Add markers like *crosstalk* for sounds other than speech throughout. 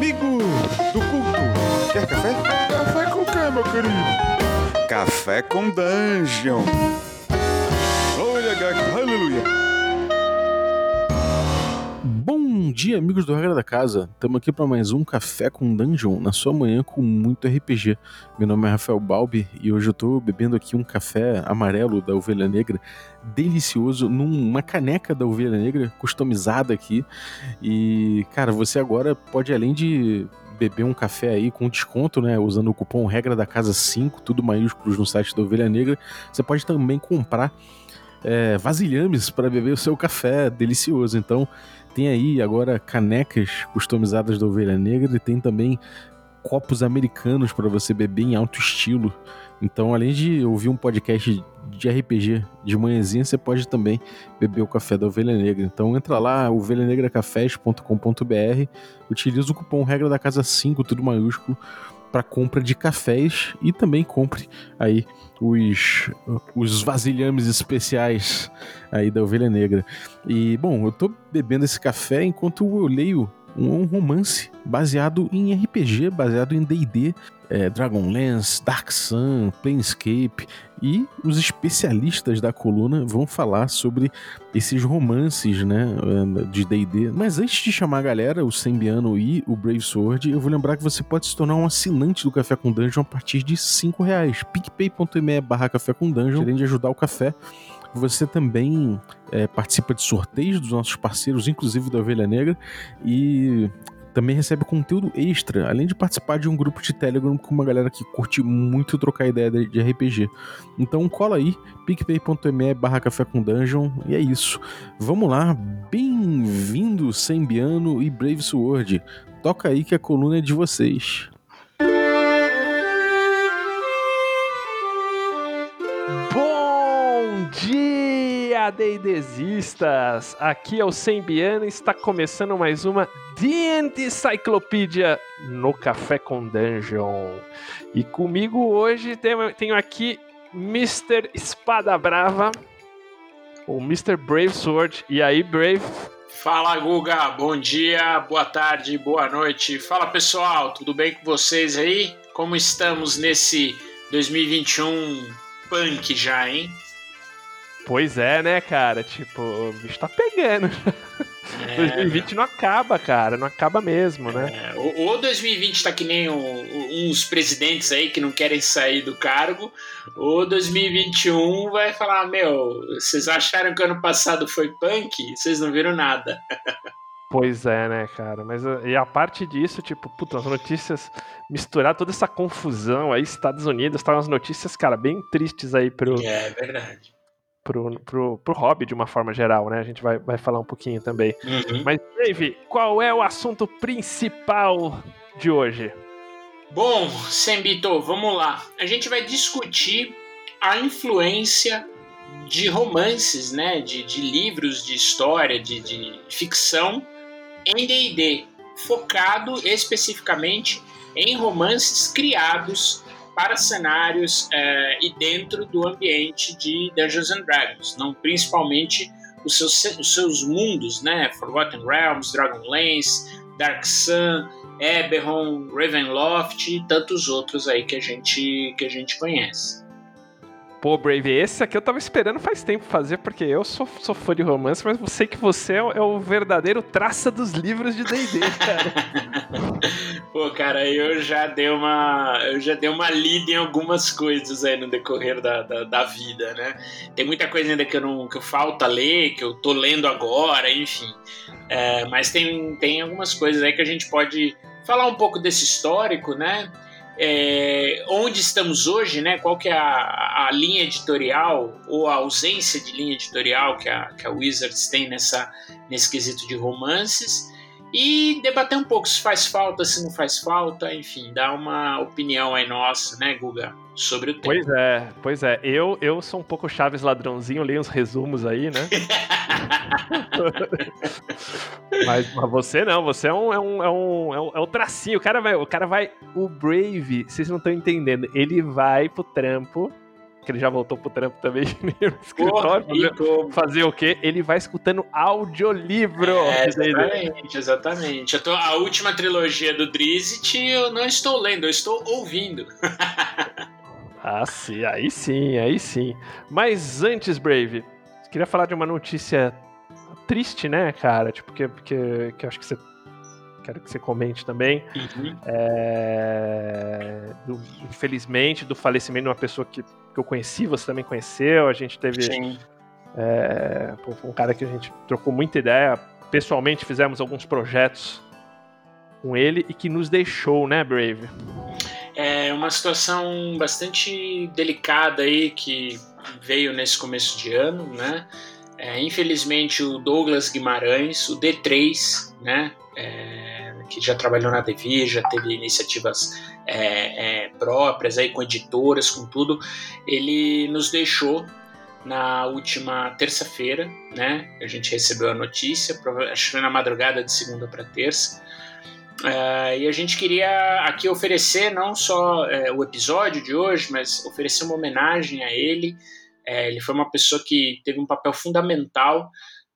Amigo do culto, quer café? Café com quê, meu querido? Café com Dungeon. Olha, gato, aleluia. Bom dia, amigos do Regra da Casa. Estamos aqui para mais um Café com Dungeon, na sua manhã com muito RPG. Meu nome é Rafael Balbi e hoje eu estou bebendo aqui um café amarelo da Ovelha Negra, delicioso, numa caneca da Ovelha Negra, customizada aqui. E, cara, você agora pode, além de beber um café aí com desconto, né? Usando o cupom Regra da Casa 5, tudo maiúsculos no site da Ovelha Negra, você pode também comprar é, vasilhames para beber o seu café delicioso. Então, tem aí agora canecas customizadas da Ovelha Negra e tem também copos americanos para você beber em alto estilo. Então, além de ouvir um podcast de RPG de manhãzinha, você pode também beber o café da Ovelha Negra. Então, entra lá, ovelhanegracafés.com.br, utiliza o cupom regra da casa 5, tudo maiúsculo, para compra de cafés e também compre aí os, os vasilhames especiais aí da Ovelha Negra. E, bom, eu tô bebendo esse café enquanto eu leio um romance baseado em RPG, baseado em D&D, é, Dragonlance, Dark Sun, Planescape e os especialistas da coluna vão falar sobre esses romances, né, de D&D. Mas antes de chamar a galera, o Sembiano e o Brave Sword, eu vou lembrar que você pode se tornar um assinante do Café com Dungeon a partir de 5 reais. picpay.me barra Café com Dungeon, além de ajudar o café você também é, participa de sorteios dos nossos parceiros, inclusive da Ovelha Negra, e também recebe conteúdo extra, além de participar de um grupo de Telegram com uma galera que curte muito trocar ideia de RPG. Então cola aí, picpay.me barra café com dungeon, e é isso. Vamos lá, bem-vindo Sembiano e Brave Sword. Toca aí que a coluna é de vocês. Dia, D&Dzistas! Aqui é o Sembiano e está começando mais uma D&D Encyclopedia no Café com Dungeon. E comigo hoje tenho aqui Mr. Espada Brava, o Mr. Brave Sword. E aí, Brave? Fala, Guga! Bom dia, boa tarde, boa noite. Fala, pessoal! Tudo bem com vocês aí? Como estamos nesse 2021 punk já, hein? Pois é, né, cara? Tipo, o bicho tá pegando. É, 2020 não acaba, cara. Não acaba mesmo, né? É, ou 2020 tá que nem um, uns presidentes aí que não querem sair do cargo, ou 2021 vai falar: Meu, vocês acharam que ano passado foi punk? Vocês não viram nada. Pois é, né, cara? Mas e a parte disso, tipo, puta, as notícias misturar toda essa confusão aí, Estados Unidos, tá umas notícias, cara, bem tristes aí pro. É verdade pro, pro, pro hobby de uma forma geral, né? A gente vai, vai falar um pouquinho também. Uhum. Mas, Dave, qual é o assunto principal de hoje? Bom, Sembito, vamos lá. A gente vai discutir a influência de romances, né? De, de livros de história, de, de ficção em D&D, focado especificamente em romances criados para cenários é, e dentro do ambiente de Dungeons and Dragons, não principalmente os seus, os seus mundos, né? Forgotten Realms, Dragonlance, Dark Sun, Eberron, Ravenloft e tantos outros aí que a gente que a gente conhece. Pô, Brave, esse aqui eu tava esperando faz tempo fazer, porque eu sou, sou fã de romance, mas sei que você é o, é o verdadeiro traça dos livros de D&D, *laughs* cara. Pô, cara, eu já dei uma eu já dei uma lida em algumas coisas aí no decorrer da, da, da, vida, né? Tem muita coisa ainda que eu não que falta ler, que eu tô lendo agora, enfim. É, mas tem, tem algumas coisas aí que a gente pode falar um pouco desse histórico, né? É, onde estamos hoje, né? Qual que é a, a, linha editorial ou a ausência de linha editorial que a, que a Wizards tem nessa, nesse quesito de romances e debater um pouco se faz falta, se não faz falta, enfim, dar uma opinião aí nossa, né, Guga, sobre o tema. Pois é, pois é. Eu, eu sou um pouco Chaves ladrãozinho, leio uns resumos aí, né? *laughs* mas, mas, você não, você é um, é um, é um, é um, é um tracinho. O cara vai, o cara vai, o Brave, vocês não estão entendendo, ele vai pro trampo que ele já voltou pro trampo também *laughs* no escritório. Porra, fazer o quê? Ele vai escutando audiolivro. É, exatamente, exatamente. Eu tô, a última trilogia do Drizzt eu não estou lendo, eu estou ouvindo. *laughs* ah, sim, aí sim, aí sim. Mas antes, Brave, queria falar de uma notícia triste, né, cara? Tipo, que, que, que acho que você quero que você comente também. Uhum. É, do, infelizmente, do falecimento de uma pessoa que, que eu conheci, você também conheceu. A gente teve. Sim. É, um cara que a gente trocou muita ideia. Pessoalmente, fizemos alguns projetos com ele e que nos deixou, né, Brave? É uma situação bastante delicada aí que veio nesse começo de ano, né? É, infelizmente, o Douglas Guimarães, o D3, né? É, que já trabalhou na Devir, já teve iniciativas é, é, próprias aí com editoras, com tudo, ele nos deixou na última terça-feira, né? A gente recebeu a notícia, acho que foi na madrugada de segunda para terça. Uh, e a gente queria aqui oferecer não só uh, o episódio de hoje, mas oferecer uma homenagem a ele. Uh, ele foi uma pessoa que teve um papel fundamental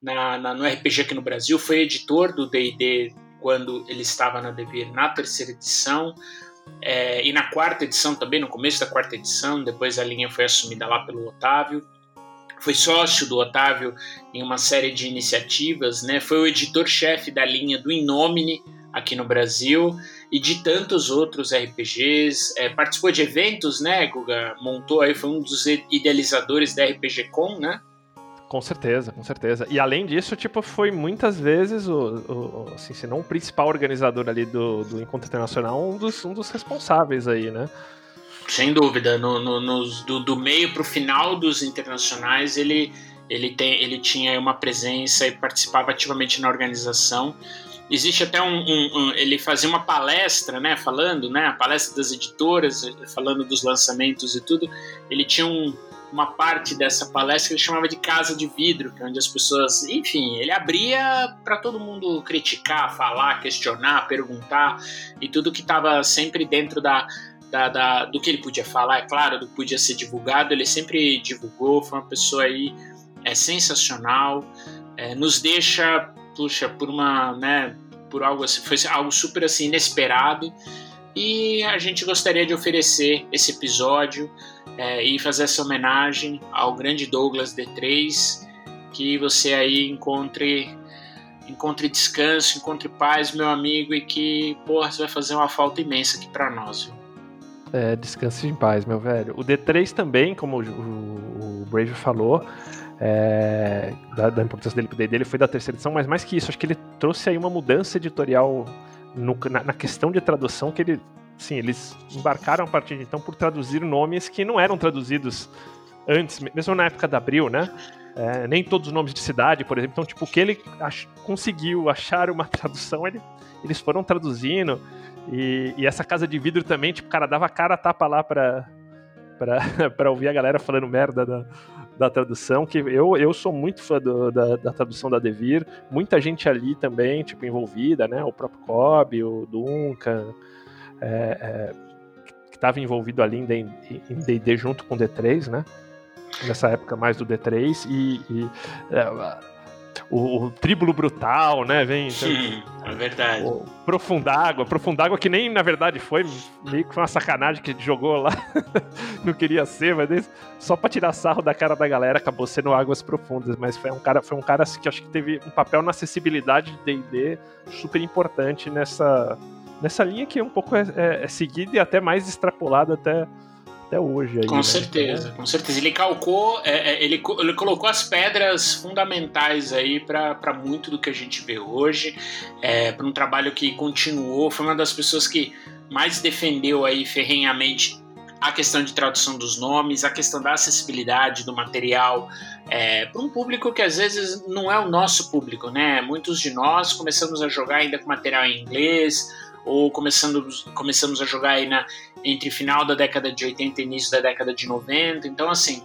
na, na, no RPG aqui no Brasil, foi editor do D&D quando ele estava na Devir na terceira edição, e na quarta edição também, no começo da quarta edição, depois a linha foi assumida lá pelo Otávio foi sócio do Otávio em uma série de iniciativas, né? Foi o editor-chefe da linha do Inomine, aqui no Brasil e de tantos outros RPGs. É, participou de eventos, né, Guga? Montou aí, foi um dos idealizadores da RPG Com, né? Com certeza, com certeza. E além disso, tipo, foi muitas vezes o, o assim, se não o principal organizador ali do, do Encontro Internacional, um dos, um dos responsáveis aí, né? Sem dúvida. No, no, no do, do meio para o final dos internacionais, ele, ele, tem, ele tinha uma presença e participava ativamente na organização. Existe até um, um, um, ele fazia uma palestra, né, falando, né, a palestra das editoras, falando dos lançamentos e tudo. Ele tinha um, uma parte dessa palestra que ele chamava de casa de vidro, que é onde as pessoas, enfim, ele abria para todo mundo criticar, falar, questionar, perguntar e tudo que estava sempre dentro da, da, da, do que ele podia falar, é claro, do que podia ser divulgado, ele sempre divulgou, foi uma pessoa aí é sensacional, é, nos deixa puxa, por uma, né, por algo assim, foi algo super assim inesperado. E a gente gostaria de oferecer esse episódio é, e fazer essa homenagem ao grande Douglas D3, que você aí encontre encontre descanso, encontre paz, meu amigo, e que, porra, você vai fazer uma falta imensa aqui para nós, viu? É, descanse em paz, meu velho. O D3 também, como o, o, Brave falou, é, da, da, importância dele pro D&D, ele foi da terceira edição, mas mais que isso, acho que ele trouxe aí uma mudança editorial no, na, na, questão de tradução que ele, sim, eles embarcaram a partir de então por traduzir nomes que não eram traduzidos antes, mesmo na época da Abril, né? É, nem todos os nomes de cidade, por exemplo. Então, tipo, o que ele ach, conseguiu achar uma *laughs* tradução, ele, eles foram traduzindo. E, e, essa casa de vidro também, tipo, cara, dava cara a tapa lá pra, pra, *laughs* pra ouvir a galera falando merda da, da tradução, que eu, eu sou muito fã do, da, da, tradução da Devir, muita gente ali também, tipo, envolvida, né? O próprio Cobb, o Duncan, é, é, que estava envolvido ali em D&D junto com o D3, né? Nessa época mais do D3 e, e é, o, o Tríbulo Brutal, né? Vem. Então, Sim, é verdade. O Profundágua. Profundágua que nem na verdade foi, meio que foi uma sacanagem que jogou lá. *laughs* não queria ser, mas só pra tirar sarro da cara da galera acabou sendo Águas Profundas. Mas foi um cara, foi um cara assim, que acho que teve um papel na acessibilidade de DD super importante nessa, nessa linha que é um pouco é, é, é seguida e até mais extrapolada até até hoje. Aí, com né? certeza, com certeza. Ele calcou, é, é, ele, ele colocou as pedras fundamentais aí para muito do que a gente vê hoje, é, para um trabalho que continuou. Foi uma das pessoas que mais defendeu aí ferrenhamente a questão de tradução dos nomes, a questão da acessibilidade do material é, para um público que às vezes não é o nosso público, né? Muitos de nós começamos a jogar ainda com material em inglês ou começando, começamos a jogar aí na, entre final da década de 80 e início da década de 90. Então, assim,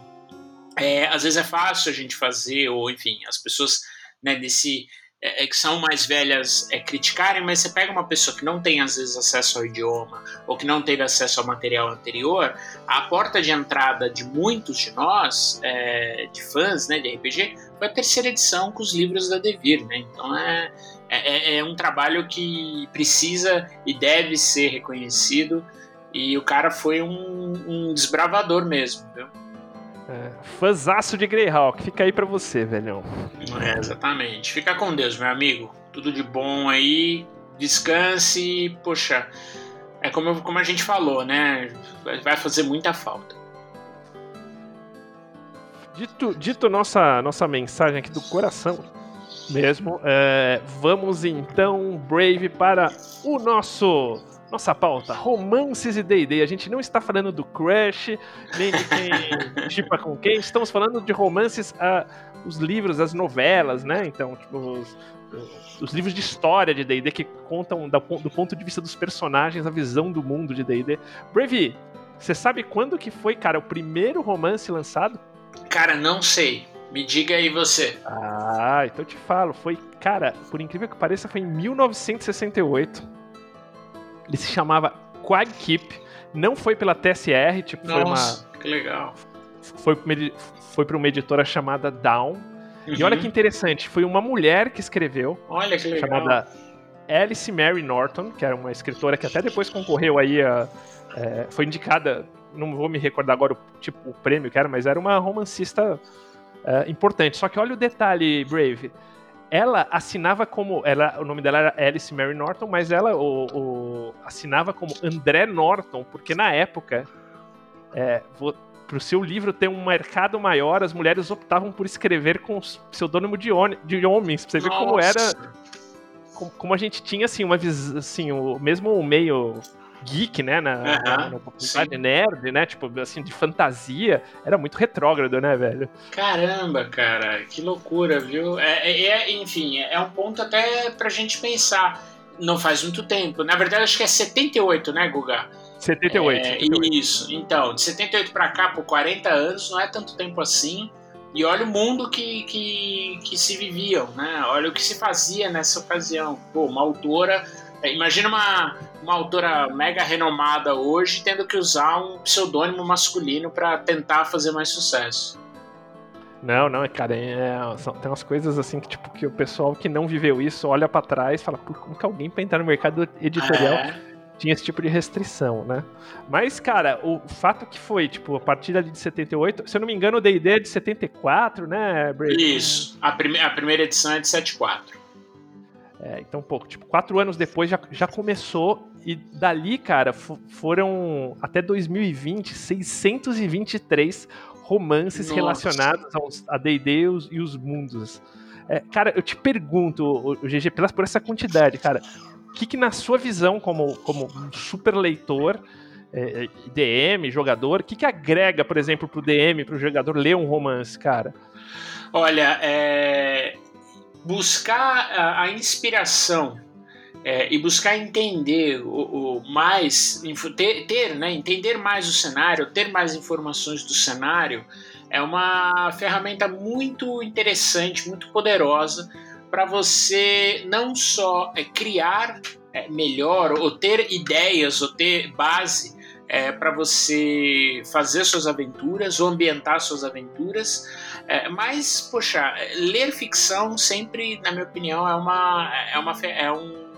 é, às vezes é fácil a gente fazer, ou enfim, as pessoas né, desse, é, é, que são mais velhas é, criticarem, mas você pega uma pessoa que não tem às vezes acesso ao idioma ou que não teve acesso ao material anterior, a porta de entrada de muitos de nós, é, de fãs né, de RPG, foi a terceira edição com os livros da Devir. Né? Então é, é, é um trabalho que precisa e deve ser reconhecido. E o cara foi um, um desbravador mesmo, viu? É, fãzaço de Greyhawk, fica aí para você, velhão. É, exatamente. Fica com Deus, meu amigo. Tudo de bom aí. Descanse. Poxa, é como, como a gente falou, né? Vai fazer muita falta. Dito, dito nossa, nossa mensagem aqui do coração mesmo, é, vamos então, Brave, para o nosso nossa pauta, romances e D&D. A gente não está falando do Crash, nem de quem *laughs* chipa com quem. Estamos falando de romances, uh, os livros, as novelas, né? Então, tipo, os, os livros de história de D&D que contam do, do ponto de vista dos personagens, a visão do mundo de D&D. Brave, você sabe quando que foi, cara, o primeiro romance lançado? Cara, não sei. Me diga aí você. Ah, então eu te falo. Foi, cara, por incrível que pareça, foi em 1968 ele se chamava Quag Keep. Não foi pela TSR, tipo, Nossa, foi uma. Que legal. Foi, foi para uma editora chamada Down. Uhum. E olha uhum. que interessante, foi uma mulher que escreveu. Olha que legal. Chamada Alice Mary Norton, que era uma escritora que até depois concorreu aí a. É, foi indicada, não vou me recordar agora o tipo o prêmio que era, mas era uma romancista é, importante. Só que olha o detalhe, Brave ela assinava como. Ela, o nome dela era Alice Mary Norton, mas ela o, o assinava como André Norton, porque na época, é, para o seu livro ter um mercado maior, as mulheres optavam por escrever com pseudônimo de, de homens. Pra você ver como era. Como, como, a gente tinha, assim, uma visão. Assim, o mesmo meio geek, né? Na, uhum, na, nerd, né? Tipo, assim, de fantasia. Era muito retrógrado, né, velho? Caramba, cara, que loucura, viu? É, é, é enfim, é um ponto até pra gente pensar. Não faz muito tempo. Na verdade, acho que é 78, né, Guga? 78. É, 78. Isso. Então, de 78 para cá, por 40 anos, não é tanto tempo assim. E olha o mundo que, que, que se viviam, né? Olha o que se fazia nessa ocasião. Pô, uma autora é, imagina uma, uma autora mega renomada hoje tendo que usar um pseudônimo masculino para tentar fazer mais sucesso. Não, não, cara, é, são, tem umas coisas assim que, tipo, que o pessoal que não viveu isso olha para trás e fala, por como que alguém pra entrar no mercado editorial é. tinha esse tipo de restrição, né? Mas, cara, o fato que foi, tipo, a partir ali de 78, se eu não me engano, o D&D é de 74, né, Brady? Isso, a, prime a primeira edição é de 74. É, então, pouco, tipo, quatro anos depois já, já começou. E dali, cara, foram até 2020 623 romances Nossa. relacionados aos, a D&D e, os, mundos. É, cara, eu te pergunto, o, o GG, por essa quantidade, cara, o que, que na sua visão como, como super leitor, é, é DM, jogador, o que, que agrega, por exemplo, pro DM, pro jogador ler um romance, cara? Olha, é, buscar a, a inspiração é, e buscar entender o, o mais, ter, ter né, entender mais o cenário, ter mais informações do cenário, é uma ferramenta muito interessante, muito poderosa para você não só é, criar é, melhor ou ter ideias ou ter base é, para você fazer suas aventuras ou ambientar suas aventuras, é, mas, poxa, ler ficção sempre, na minha opinião, é uma. É, uma, é um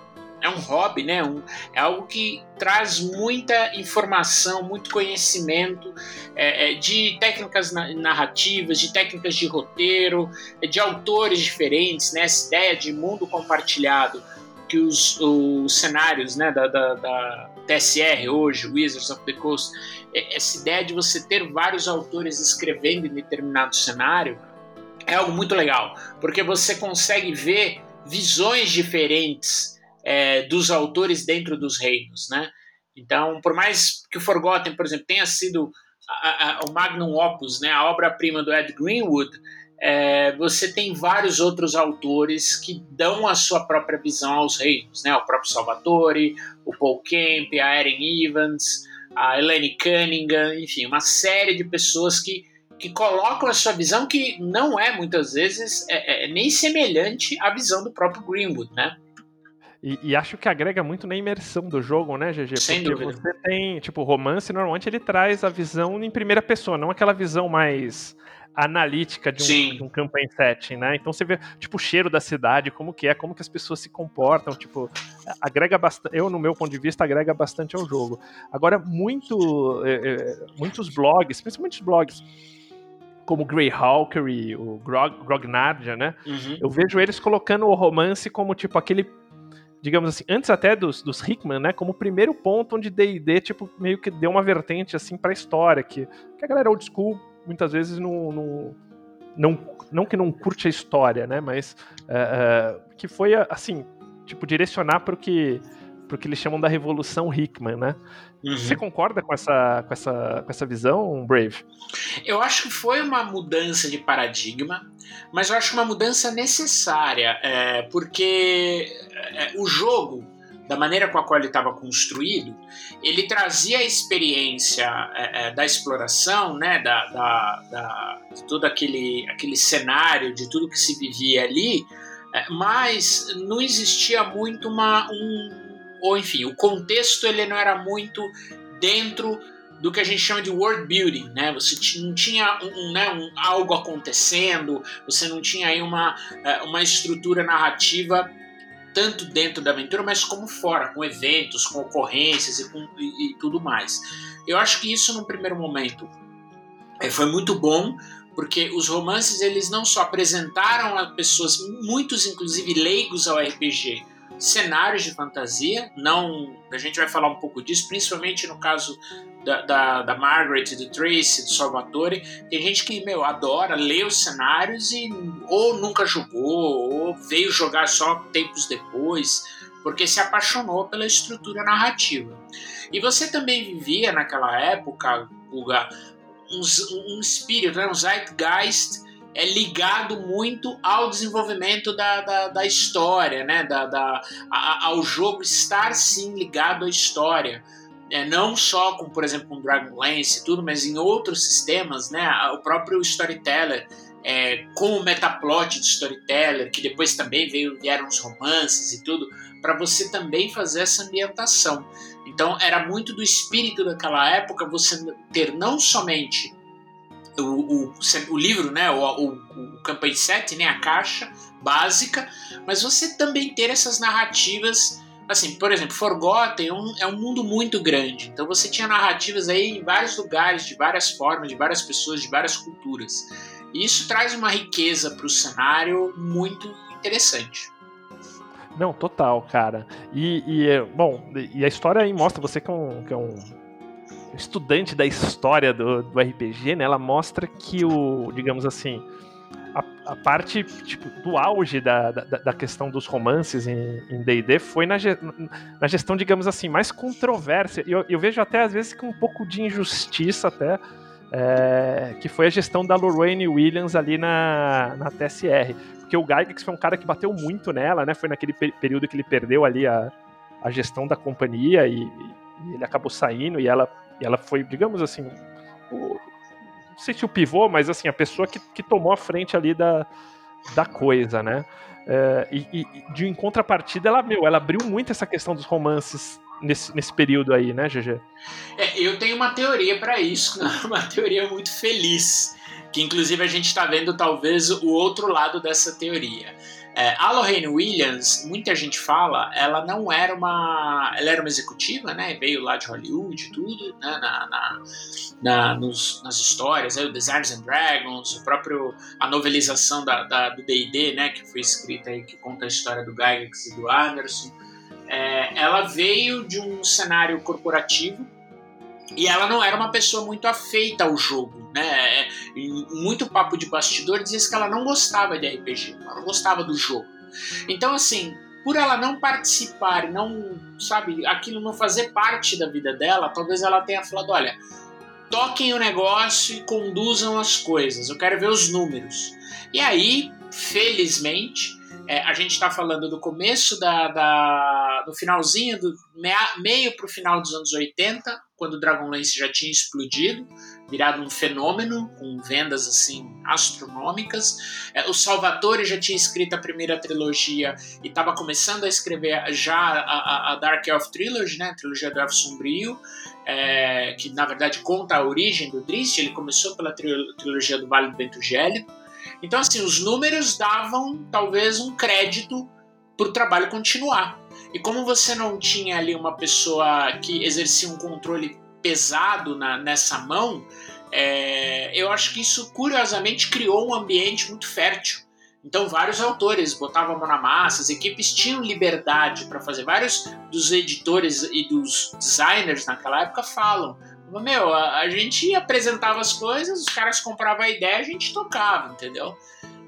é um hobby, né? Um, é algo que traz muita informação, muito conhecimento é, é de técnicas narrativas, de técnicas de roteiro, de autores diferentes, né? Essa ideia de mundo compartilhado que os, os cenários né, da, da, da TSR hoje, Wizards of the Coast, é, essa ideia de você ter vários autores escrevendo em determinado cenário é algo muito legal, porque você consegue ver visões diferentes é, dos autores dentro dos reinos, né? Então, por mais que o Forgotten, por exemplo, tenha sido a, a, o magnum opus, né, a obra-prima do Ed Greenwood, é, você tem vários outros autores que dão a sua própria visão aos reinos, né? O próprio Salvatore, o Paul Kemp, a Erin Evans, a Elaine Cunningham, enfim, uma série de pessoas que, que colocam a sua visão que não é muitas vezes é, é, nem semelhante à visão do próprio Greenwood, né? E, e, acho que agrega muito na imersão do jogo, né, GG? Sem Porque dúvida. você tem, tipo, romance, normalmente ele traz a visão em primeira pessoa, não aquela visão mais analítica de um, de um campaign setting, né? Então você vê, tipo, o cheiro da cidade, como que é, como que as pessoas se comportam, tipo, agrega bastante, eu no meu ponto de vista, agrega bastante ao jogo. Agora, muito, é, é, muitos blogs, principalmente os blogs, como o Greyhawkery, o Grog, Grognardia, né? Uhum. Eu vejo eles colocando o romance como, tipo, aquele digamos assim, antes até dos, dos Hickman, né, como o primeiro ponto onde D&D, tipo, meio que deu uma vertente, assim, pra história, que, que a galera old school, muitas vezes, não, não, não, não que não curte a história, né, mas uh, uh, que foi, assim, tipo, direcionar para o que, pro que eles chamam da Revolução Hickman, né. Uhum. Você concorda com essa, com, essa, com essa visão, Brave? Eu acho que foi uma mudança de paradigma, mas eu acho uma mudança necessária, é, porque é, o jogo, da maneira com a qual ele estava construído, ele trazia a experiência é, é, da exploração, né, da, da, da, de todo aquele, aquele cenário, de tudo que se vivia ali, é, mas não existia muito uma, um, ou enfim, o contexto ele não era muito dentro do que a gente chama de world building, né? Você não tinha um, né, um, algo acontecendo, você não tinha aí uma, é, uma estrutura narrativa tanto dentro da aventura, mas como fora, com eventos, com ocorrências e, com, e, e tudo mais. Eu acho que isso, num primeiro momento, é, foi muito bom, porque os romances eles não só apresentaram a pessoas, muitos inclusive leigos ao RPG, cenários de fantasia, não a gente vai falar um pouco disso, principalmente no caso da, da, da Margaret, do Tracy, do Salvatore. Tem gente que, meu, adora ler os cenários e ou nunca jogou, ou veio jogar só tempos depois, porque se apaixonou pela estrutura narrativa. E você também vivia naquela época, Guga, um, um espírito, né, um zeitgeist é ligado muito ao desenvolvimento da, da, da história, né? da, da a, ao jogo estar sim ligado à história. É, não só com, por exemplo, com Dragonlance e tudo, mas em outros sistemas, né? O próprio Storyteller, é, com o metaplot de Storyteller, que depois também veio, vieram os romances e tudo, para você também fazer essa ambientação. Então era muito do espírito daquela época você ter não somente o, o, o, livro, né, o, o, o campaign set, né, a caixa básica, mas você também ter essas narrativas assim, por exemplo, Forgotten é um, é um mundo muito grande, então você tinha narrativas aí em vários lugares, de várias formas, de várias pessoas, de várias culturas. E isso traz uma riqueza para o cenário muito interessante. Não, total, cara. E, e, bom, e a história aí mostra você que é um, que é um estudante da história do, do RPG, né? Ela mostra que o, digamos assim, a, a parte tipo, do auge da, da, da, questão dos romances em D&D foi na, na gestão, digamos assim, mais controversa. Eu, eu vejo até às vezes com um pouco de injustiça até, é, que foi a gestão da Lorraine Williams ali na, na TSR. Porque o Gygax foi um cara que bateu muito nela, né? Foi naquele período que ele perdeu ali a, a gestão da companhia e, e ele acabou saindo e ela, e ela foi, digamos assim, o, não sei se o pivô, mas assim, a pessoa que, que tomou a frente ali da, da coisa, né? É, e, e, de em contrapartida, ela, meu, ela abriu muito essa questão dos romances nesse, nesse período aí, né, GG? É, eu tenho uma teoria para isso, *laughs* uma teoria muito feliz, que inclusive a gente está vendo talvez o outro lado dessa teoria. É, a Lorraine Williams, muita gente fala, ela não era uma. Ela era uma executiva, né? Veio lá de Hollywood e tudo, né? Na, na, na nos, nas histórias, né? o Designs and Dragons, o próprio. a novelização da, da do DD, né? Que foi escrita aí, que conta a história do Gygax e do Anderson. É, ela veio de um cenário corporativo e ela não era uma pessoa muito afeita ao jogo, né? Em muito papo de bastidor dizia que ela não gostava de RPG, ela não gostava do jogo. Então, assim, por ela não participar, não, sabe, aquilo não fazer parte da vida dela, talvez ela tenha falado: olha, toquem o negócio e conduzam as coisas, eu quero ver os números. E aí, felizmente, É, a gente está falando do começo da, da do finalzinho do meio para o final dos anos 80, quando o Dragonlance já tinha explodido, virado um fenômeno com vendas assim astronômicas. É, o Salvatore já tinha escrito a primeira trilogia e estava começando a escrever já a, a, Dark Elf Trilogy, né, a trilogia do Elfo Sombrio, é, que na verdade conta a origem do Drist. Ele começou pela trilogia do Vale do Vento Gélido. Então assim, os números davam talvez um crédito para o trabalho continuar. E como você não tinha ali uma pessoa que exercia um controle pesado na, nessa mão, é, eu acho que isso curiosamente criou um ambiente muito fértil. Então, vários autores botavam a mão na massa, as equipes tinham liberdade para fazer. Vários dos editores e dos designers naquela época falam: Meu, a, a gente apresentava as coisas, os caras compravam a ideia, a gente tocava, entendeu?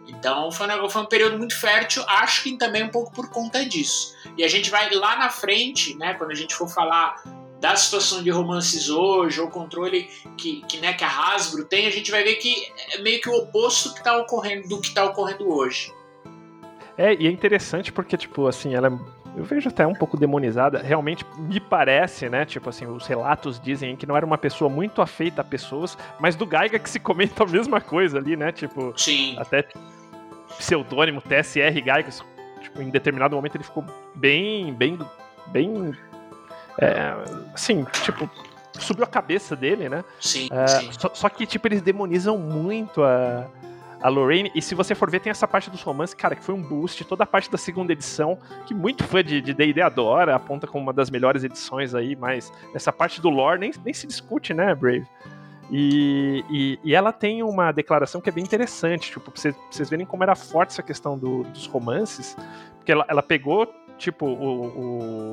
Então foi um, foi um período muito fértil, acho que também um pouco por conta disso. E a gente vai lá na frente, né, quando a gente for falar da situação de romances hoje, ou controle que, que, né, que a Hasbro tem, a gente vai ver que é meio que o oposto que tá ocorrendo, do que está ocorrendo hoje. É, e é interessante porque, tipo, assim, ela é eu vejo até um pouco demonizada. Realmente me parece, né? Tipo assim, os relatos dizem que não era uma pessoa muito afeita a pessoas, mas do Gaiga que se comenta a mesma coisa ali, né? Tipo, Sim. até pseudônimo TSR Gaiga, tipo, em determinado momento ele ficou bem, bem, bem, é, assim, tipo, subiu a cabeça dele, né? Sim, é, sim. Só, só, que, tipo, eles demonizam muito a, a Lorraine. E se você for ver, tem essa parte dos romances, cara, que foi um boost. Toda a parte da segunda edição, que muito fã de D&D adora, aponta como uma das melhores edições aí, mas essa parte do lore nem, nem se discute, né, Brave? E, e, e, ela tem uma declaração que é bem interessante, tipo, pra vocês, pra vocês verem como era forte essa questão do, dos romances, porque ela, ela pegou, tipo, o,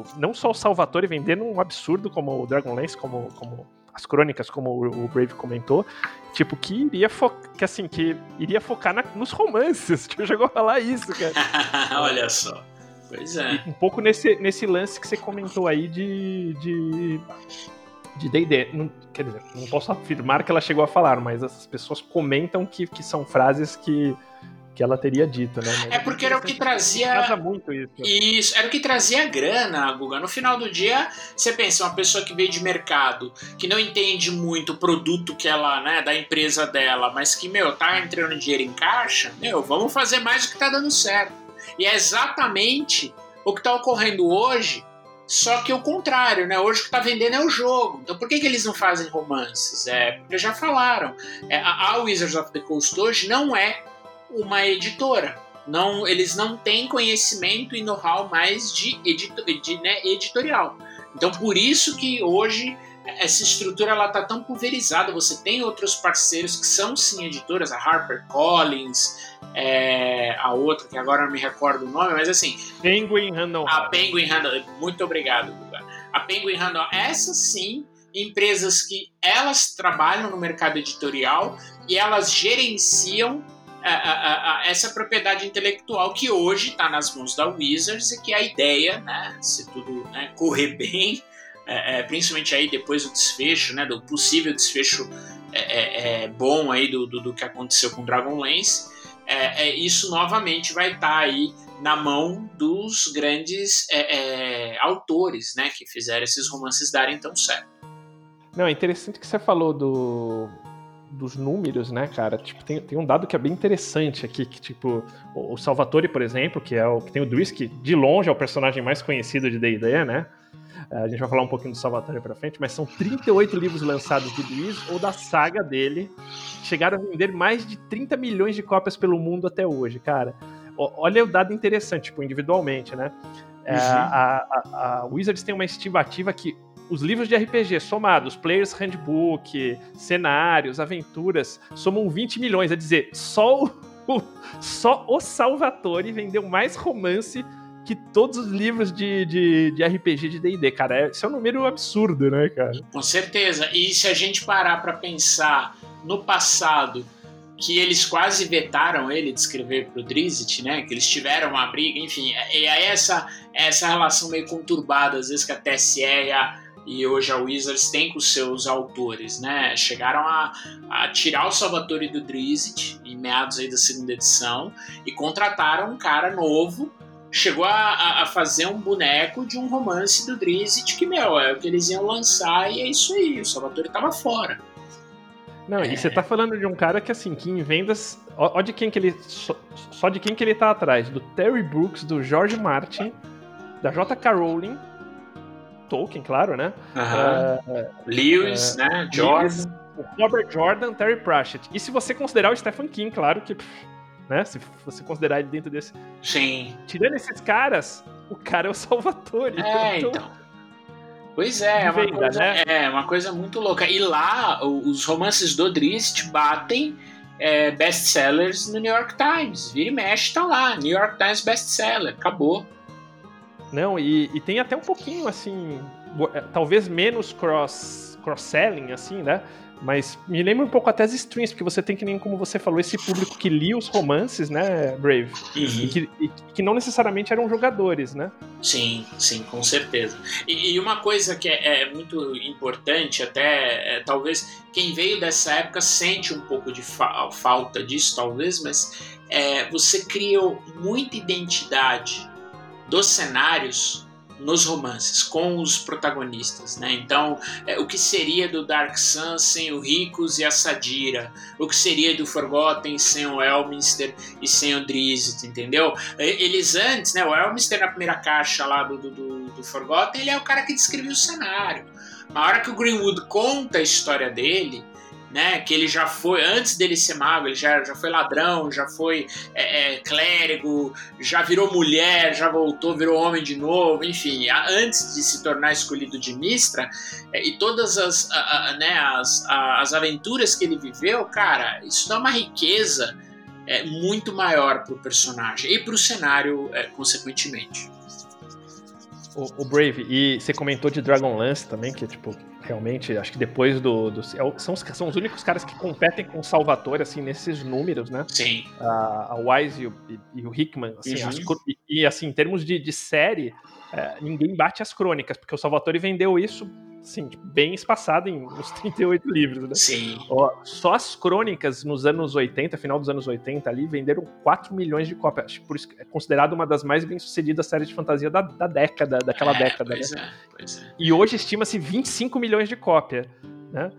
o, não só o Salvatore vendendo um absurdo como o Dragonlance, como, como as crônicas, como o, Brave comentou, tipo, que iria focar, que assim, que iria focar na, nos romances, *laughs* tipo, chegou a falar isso, cara. *laughs* Olha só. Pois é. E um pouco nesse, nesse lance que você comentou aí de, de de D&D. Quer dizer, não posso afirmar que ela chegou a falar, mas as pessoas comentam que, que são frases que, que ela teria dito, né? Mas é porque era o que trazia. muito isso. Isso, era o que trazia grana, Guga. No final do dia, você pensa, uma pessoa que veio de mercado, que não entende muito o produto que ela, né, da empresa dela, mas que, meu, tá entrando dinheiro em caixa, meu, vamos fazer mais o que tá dando certo. E é exatamente o que tá ocorrendo hoje só que o contrário, né? Hoje o que está vendendo é o jogo. Então por que, que eles não fazem romances? É, porque já falaram. É, a, Wizards of the Coast hoje não é uma editora. Não, eles não têm conhecimento e know-how mais de, edito, de né, editorial. Então por isso que hoje essa estrutura ela tá tão pulverizada. Você tem outros parceiros que são sim editoras, a Harper Collins, é, a outra que agora não me recordo o nome, mas assim. Penguin Random A Penguin Random. Muito obrigado, Guga. A Penguin Random, essas sim, empresas que elas trabalham no mercado editorial e elas gerenciam a, a, essa propriedade intelectual que hoje está nas mãos da Wizards e que a ideia, né, se tudo né, correr bem, é, é, principalmente aí depois do desfecho, né, do possível desfecho é, é, é bom aí do, do, do, que aconteceu com Dragonlance, é, é, isso novamente vai estar tá aí na mão dos grandes autores, né, que fizeram esses romances darem tão certo. Não, é interessante que você falou do, dos números, né, cara? Tipo, tem, tem um dado que é bem interessante aqui, que, tipo, o, Salvatore, por exemplo, que é o que tem o que de longe é o personagem mais conhecido de D&D, né? A gente vai falar um pouquinho do Salvatore pra frente, mas são 38 livros lançados de Luiz ou da saga dele. Chegaram a vender mais de 30 milhões de cópias pelo mundo até hoje, cara. Olha o dado interessante, tipo, individualmente, né? É, uhum. a, a, a Wizards tem uma estimativa que os livros de RPG somados, Players Handbook, cenários, aventuras, somam 20 milhões. É dizer, só o, só o Salvatore vendeu mais romance que todos os livros de, de, de RPG de D&D, cara. É, isso é um número absurdo, né, cara? Com certeza. E se a gente parar para pensar no passado, que eles quase vetaram ele de escrever pro Drizzt, né? Que eles tiveram uma briga, enfim. E aí essa, essa relação meio conturbada, às vezes, com a TSE a, e hoje a Wizards tem com seus autores, né? Chegaram a, a tirar o Salvatore do Drizzt em meados aí da segunda edição e contrataram um cara novo. Chegou a, a fazer um boneco de um romance do Drizzt que, meu, é o que eles iam lançar e é isso aí. O Salvatore tava fora. Não, é. e você tá falando de um cara que, assim, que em vendas. Ó, ó de quem que ele. Só, só, de quem que ele tá atrás? Do Terry Brooks, do George Martin, da J.K. Rowling, Tolkien, claro, né? Uh, Lewis, uh, né? Jordan. Robert Jordan, Terry Pratchett. E se você considerar o Stephen King, claro que. Né? Se você considerar ele dentro desse. Sim. Tirando esses caras, o cara é o Salvatore. É, *laughs* então. então. Pois é, é uma, venda, coisa, né? é uma coisa muito louca. E lá, os romances do Drizzt batem é, best-sellers no New York Times. Vira e mexe, tá lá. New York Times best-seller. Acabou. Não, e, e tem até um pouquinho, assim, é, talvez menos cross, cross-selling, assim, né? Mas me lembra um pouco até as streams, porque você tem que nem como você falou, esse público que lia os romances, né, Brave? Uhum. E, que, e, que, não necessariamente eram jogadores, né? Sim, sim, com certeza. E, e uma coisa que é, é muito importante, até é, talvez quem veio dessa época sente um pouco de fa falta disso, talvez, mas é, você criou muita identidade dos cenários nos romances, com os protagonistas, né? Então, é, o que seria do Dark Sun sem o Ricos e a Sadira? O que seria do Forgotten sem o Elminster e sem o Drizzt, entendeu? Eles antes, né? O Elminster na primeira caixa lá do, do, do Forgotten, ele é o cara que descreveu o cenário. Na hora que o Greenwood conta a história dele, né? Que ele já foi, antes dele ser mago, ele já, já foi ladrão, já foi é, é, clérigo, já virou mulher, já voltou, virou homem de novo, enfim, antes de se tornar escolhido de Mistra, é, e todas as, a, a, né, as, a, as aventuras que ele viveu, cara, isso dá uma riqueza é, muito maior pro personagem e pro cenário, é, consequentemente. O, o, Brave, e você comentou de Dragonlance também, que tipo, realmente, acho que depois do. do é são, os, são os únicos caras que competem com o Salvatore, assim, nesses números, né? Sim. A, a Wise e o, e, e o Hickman, assim, uhum. as, e, e, assim, em termos de, de série, é, ninguém bate as crônicas, porque o Salvatore vendeu isso assim, tipo, bem espaçado em uns 38 livros, né? Sim. Ó, só as crônicas nos anos 80, final dos anos 80 ali, venderam 4 milhões de cópias. Por isso é considerado uma das mais bem-sucedidas séries de fantasia da, da década, daquela é, década. Pois né? é, pois é. E hoje estima-se 25 milhões de cópias, né?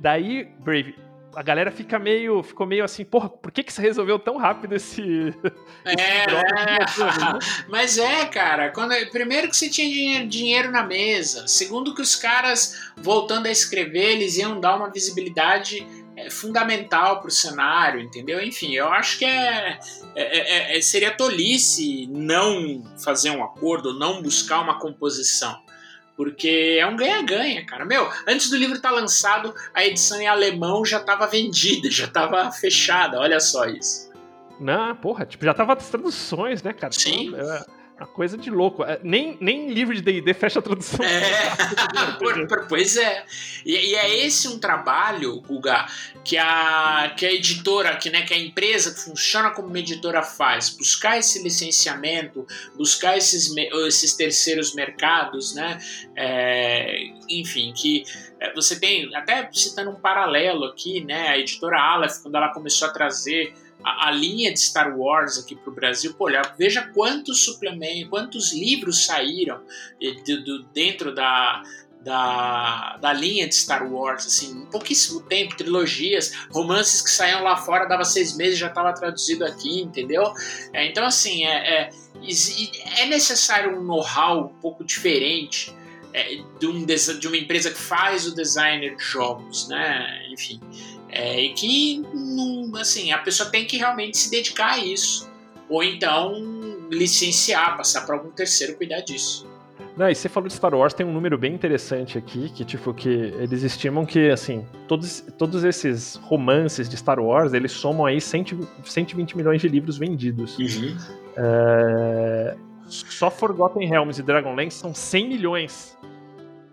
Daí, Brave, a galera fica meio, ficou meio assim, porra, por que que você resolveu tão rápido esse... É, *laughs* esse é. *laughs* mas é, cara, quando, primeiro que você tinha dinheiro, dinheiro na mesa, segundo que os caras, voltando a escrever, eles iam dar uma visibilidade é, fundamental para o cenário, entendeu? Enfim, eu acho que é, é, é, é, seria tolice não fazer um acordo, não buscar uma composição. Porque é um ganha-ganha, cara. Meu, antes do livro estar tá lançado, a edição em alemão já estava vendida, já estava fechada. Olha só isso. Não, porra, tipo, já tava as traduções, né, cara? Sim. É uma coisa de louco. É, nem, nem livro de D&D fecha a tradução. É, pois é. E, e, é esse um trabalho, Guga, que a, que a editora, que, né, que a empresa que funciona como uma editora faz. Buscar esse licenciamento, buscar esses, esses terceiros mercados, né? É, enfim, que é, você tem, até citando um paralelo aqui, né? A editora Aleph, quando ela começou a trazer a, a, linha de Star Wars aqui para o Brasil, pô, olha, veja quantos suplementos, quantos livros saíram do, do, dentro da, da, da linha de Star Wars, assim, pouquíssimo tempo, trilogias, romances que saíam lá fora, dava seis meses já estava traduzido aqui, entendeu? É, então, assim, é, é, é necessário um know-how um pouco diferente é, de, um, de uma empresa que faz o designer de jogos, né? Enfim. É, e que, assim, a pessoa tem que realmente se dedicar a isso. Ou então licenciar, passar para algum terceiro cuidar disso. Não, e você falou de Star Wars, tem um número bem interessante aqui, que tipo, que eles estimam que, assim, todos, todos esses romances de Star Wars, eles somam aí 100, 120 milhões de livros vendidos. Uhum. É... Só Forgotten Realms e Dragonlance são 100 milhões.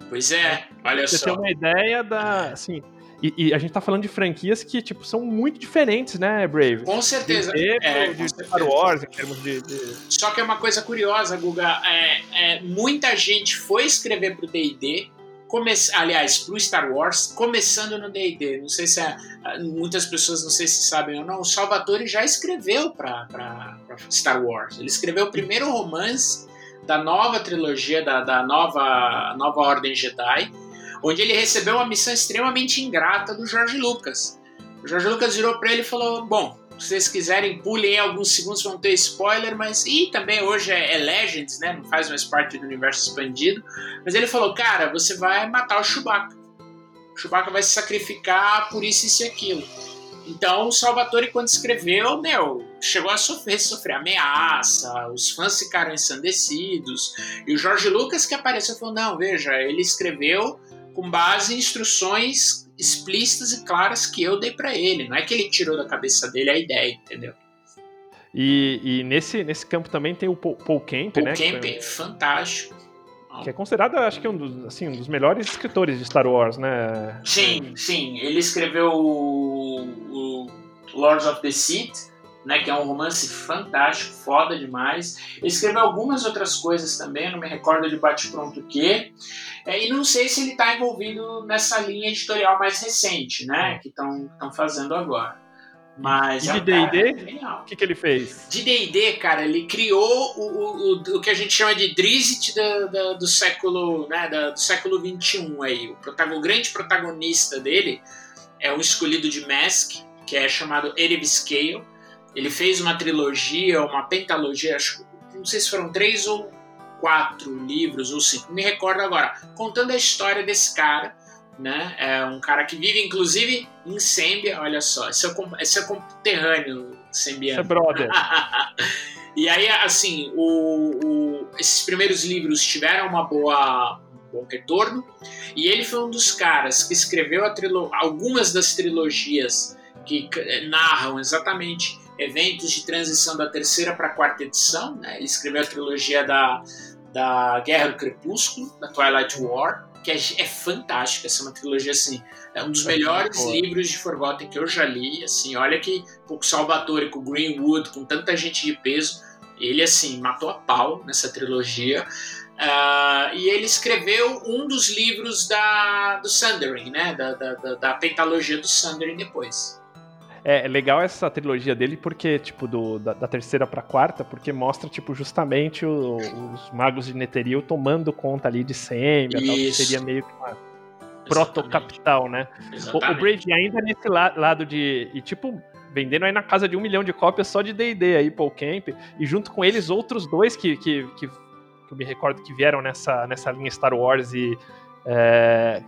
Pois é, olha você só. Você tem uma ideia da, assim, e, e, a gente tá falando de franquias que, tipo, são muito diferentes, né, Brave? Com certeza. De, é, de Star Wars, em termos de, de, Só que é uma coisa curiosa, Guga. É, é, muita gente foi escrever pro D&D come... aliás, pro Star Wars, começando no D&D. Não sei se é, muitas pessoas não sei se sabem ou não, o Salvatore já escreveu para Star Wars. Ele escreveu o primeiro romance da nova trilogia, da, da nova, nova Ordem Jedi, onde ele recebeu uma missão extremamente ingrata do George Lucas. O George Lucas virou para ele e falou: Bom, se vocês quiserem, pulem alguns segundos, vão ter spoiler, mas. E também hoje é, é, Legends, né? Não faz mais parte do universo expandido. Mas ele falou: Cara, você vai matar o Chewbacca. O Chewbacca vai se sacrificar por isso, isso e aquilo. Então, o Salvatore, quando escreveu, meu, chegou a sofrer, sofrer ameaça, os fãs ficaram ensandecidos. E o Jorge Lucas, que apareceu, falou: Não, veja, ele escreveu com base em instruções explícitas e claras que eu dei para ele. Não é que ele tirou da cabeça dele a ideia, entendeu? E, e nesse, nesse campo também tem o Paul, Paul Kemp, Paul né? Kemp, que, fantástico. Que é considerado, acho que um dos, assim, um dos melhores escritores de Star Wars, né? Sim, sim. Ele escreveu o, o Lords of the Sith, né, que é um romance fantástico, foda demais. Ele escreveu algumas outras coisas também, não me recordo de bate-pronto o que. É, e não sei se ele está envolvido nessa linha editorial mais recente, né, é. que estão fazendo agora. Mas e de D&D, o que, que ele fez? De D&D, cara, ele criou o, o, o, que a gente chama de Drizzt do, do, do século, né, do, do século 21 aí. O, protagon, o grande protagonista dele é o escolhido de Mask, que é chamado Erev Scale, ele fez uma trilogia, uma pentalogia, acho, não sei se foram três ou quatro livros ou cinco, me recordo agora, contando a história desse cara, né? É um cara que vive, inclusive, em Sembia, olha só, esse é, esse é conterrâneo sembiano. É brother. *laughs* e aí, assim, o, o, esses primeiros livros tiveram uma boa um bom retorno, e ele foi um dos caras que escreveu algumas das trilogias que narram exatamente eventos de transição da terceira para a quarta edição. Né? Ele escreveu a trilogia da, da Guerra do Crepúsculo, da Twilight War, que é, é fantástica. Essa é uma trilogia assim, é um dos é melhores livros de Forgotten que eu já li. Assim, olha que com o Salvatore, com o Greenwood, com tanta gente de peso, ele assim matou a pau nessa trilogia. Uh, e ele escreveu um dos livros da, do Sundering, né? Da, da, da, da pentalogia do Sundering depois. É, é legal essa trilogia dele porque, tipo, do, da, da terceira pra quarta, porque mostra, tipo, justamente o, os magos de Netheril tomando conta ali de tal, que seria meio que uma proto-capital, né? O, o Brady ainda nesse la, lado de... E, tipo, vendendo aí na casa de um milhão de cópias só de D&D aí, Paul Camp, e junto com eles outros dois que, que, que, que eu me recordo que vieram nessa, nessa linha Star Wars e... É,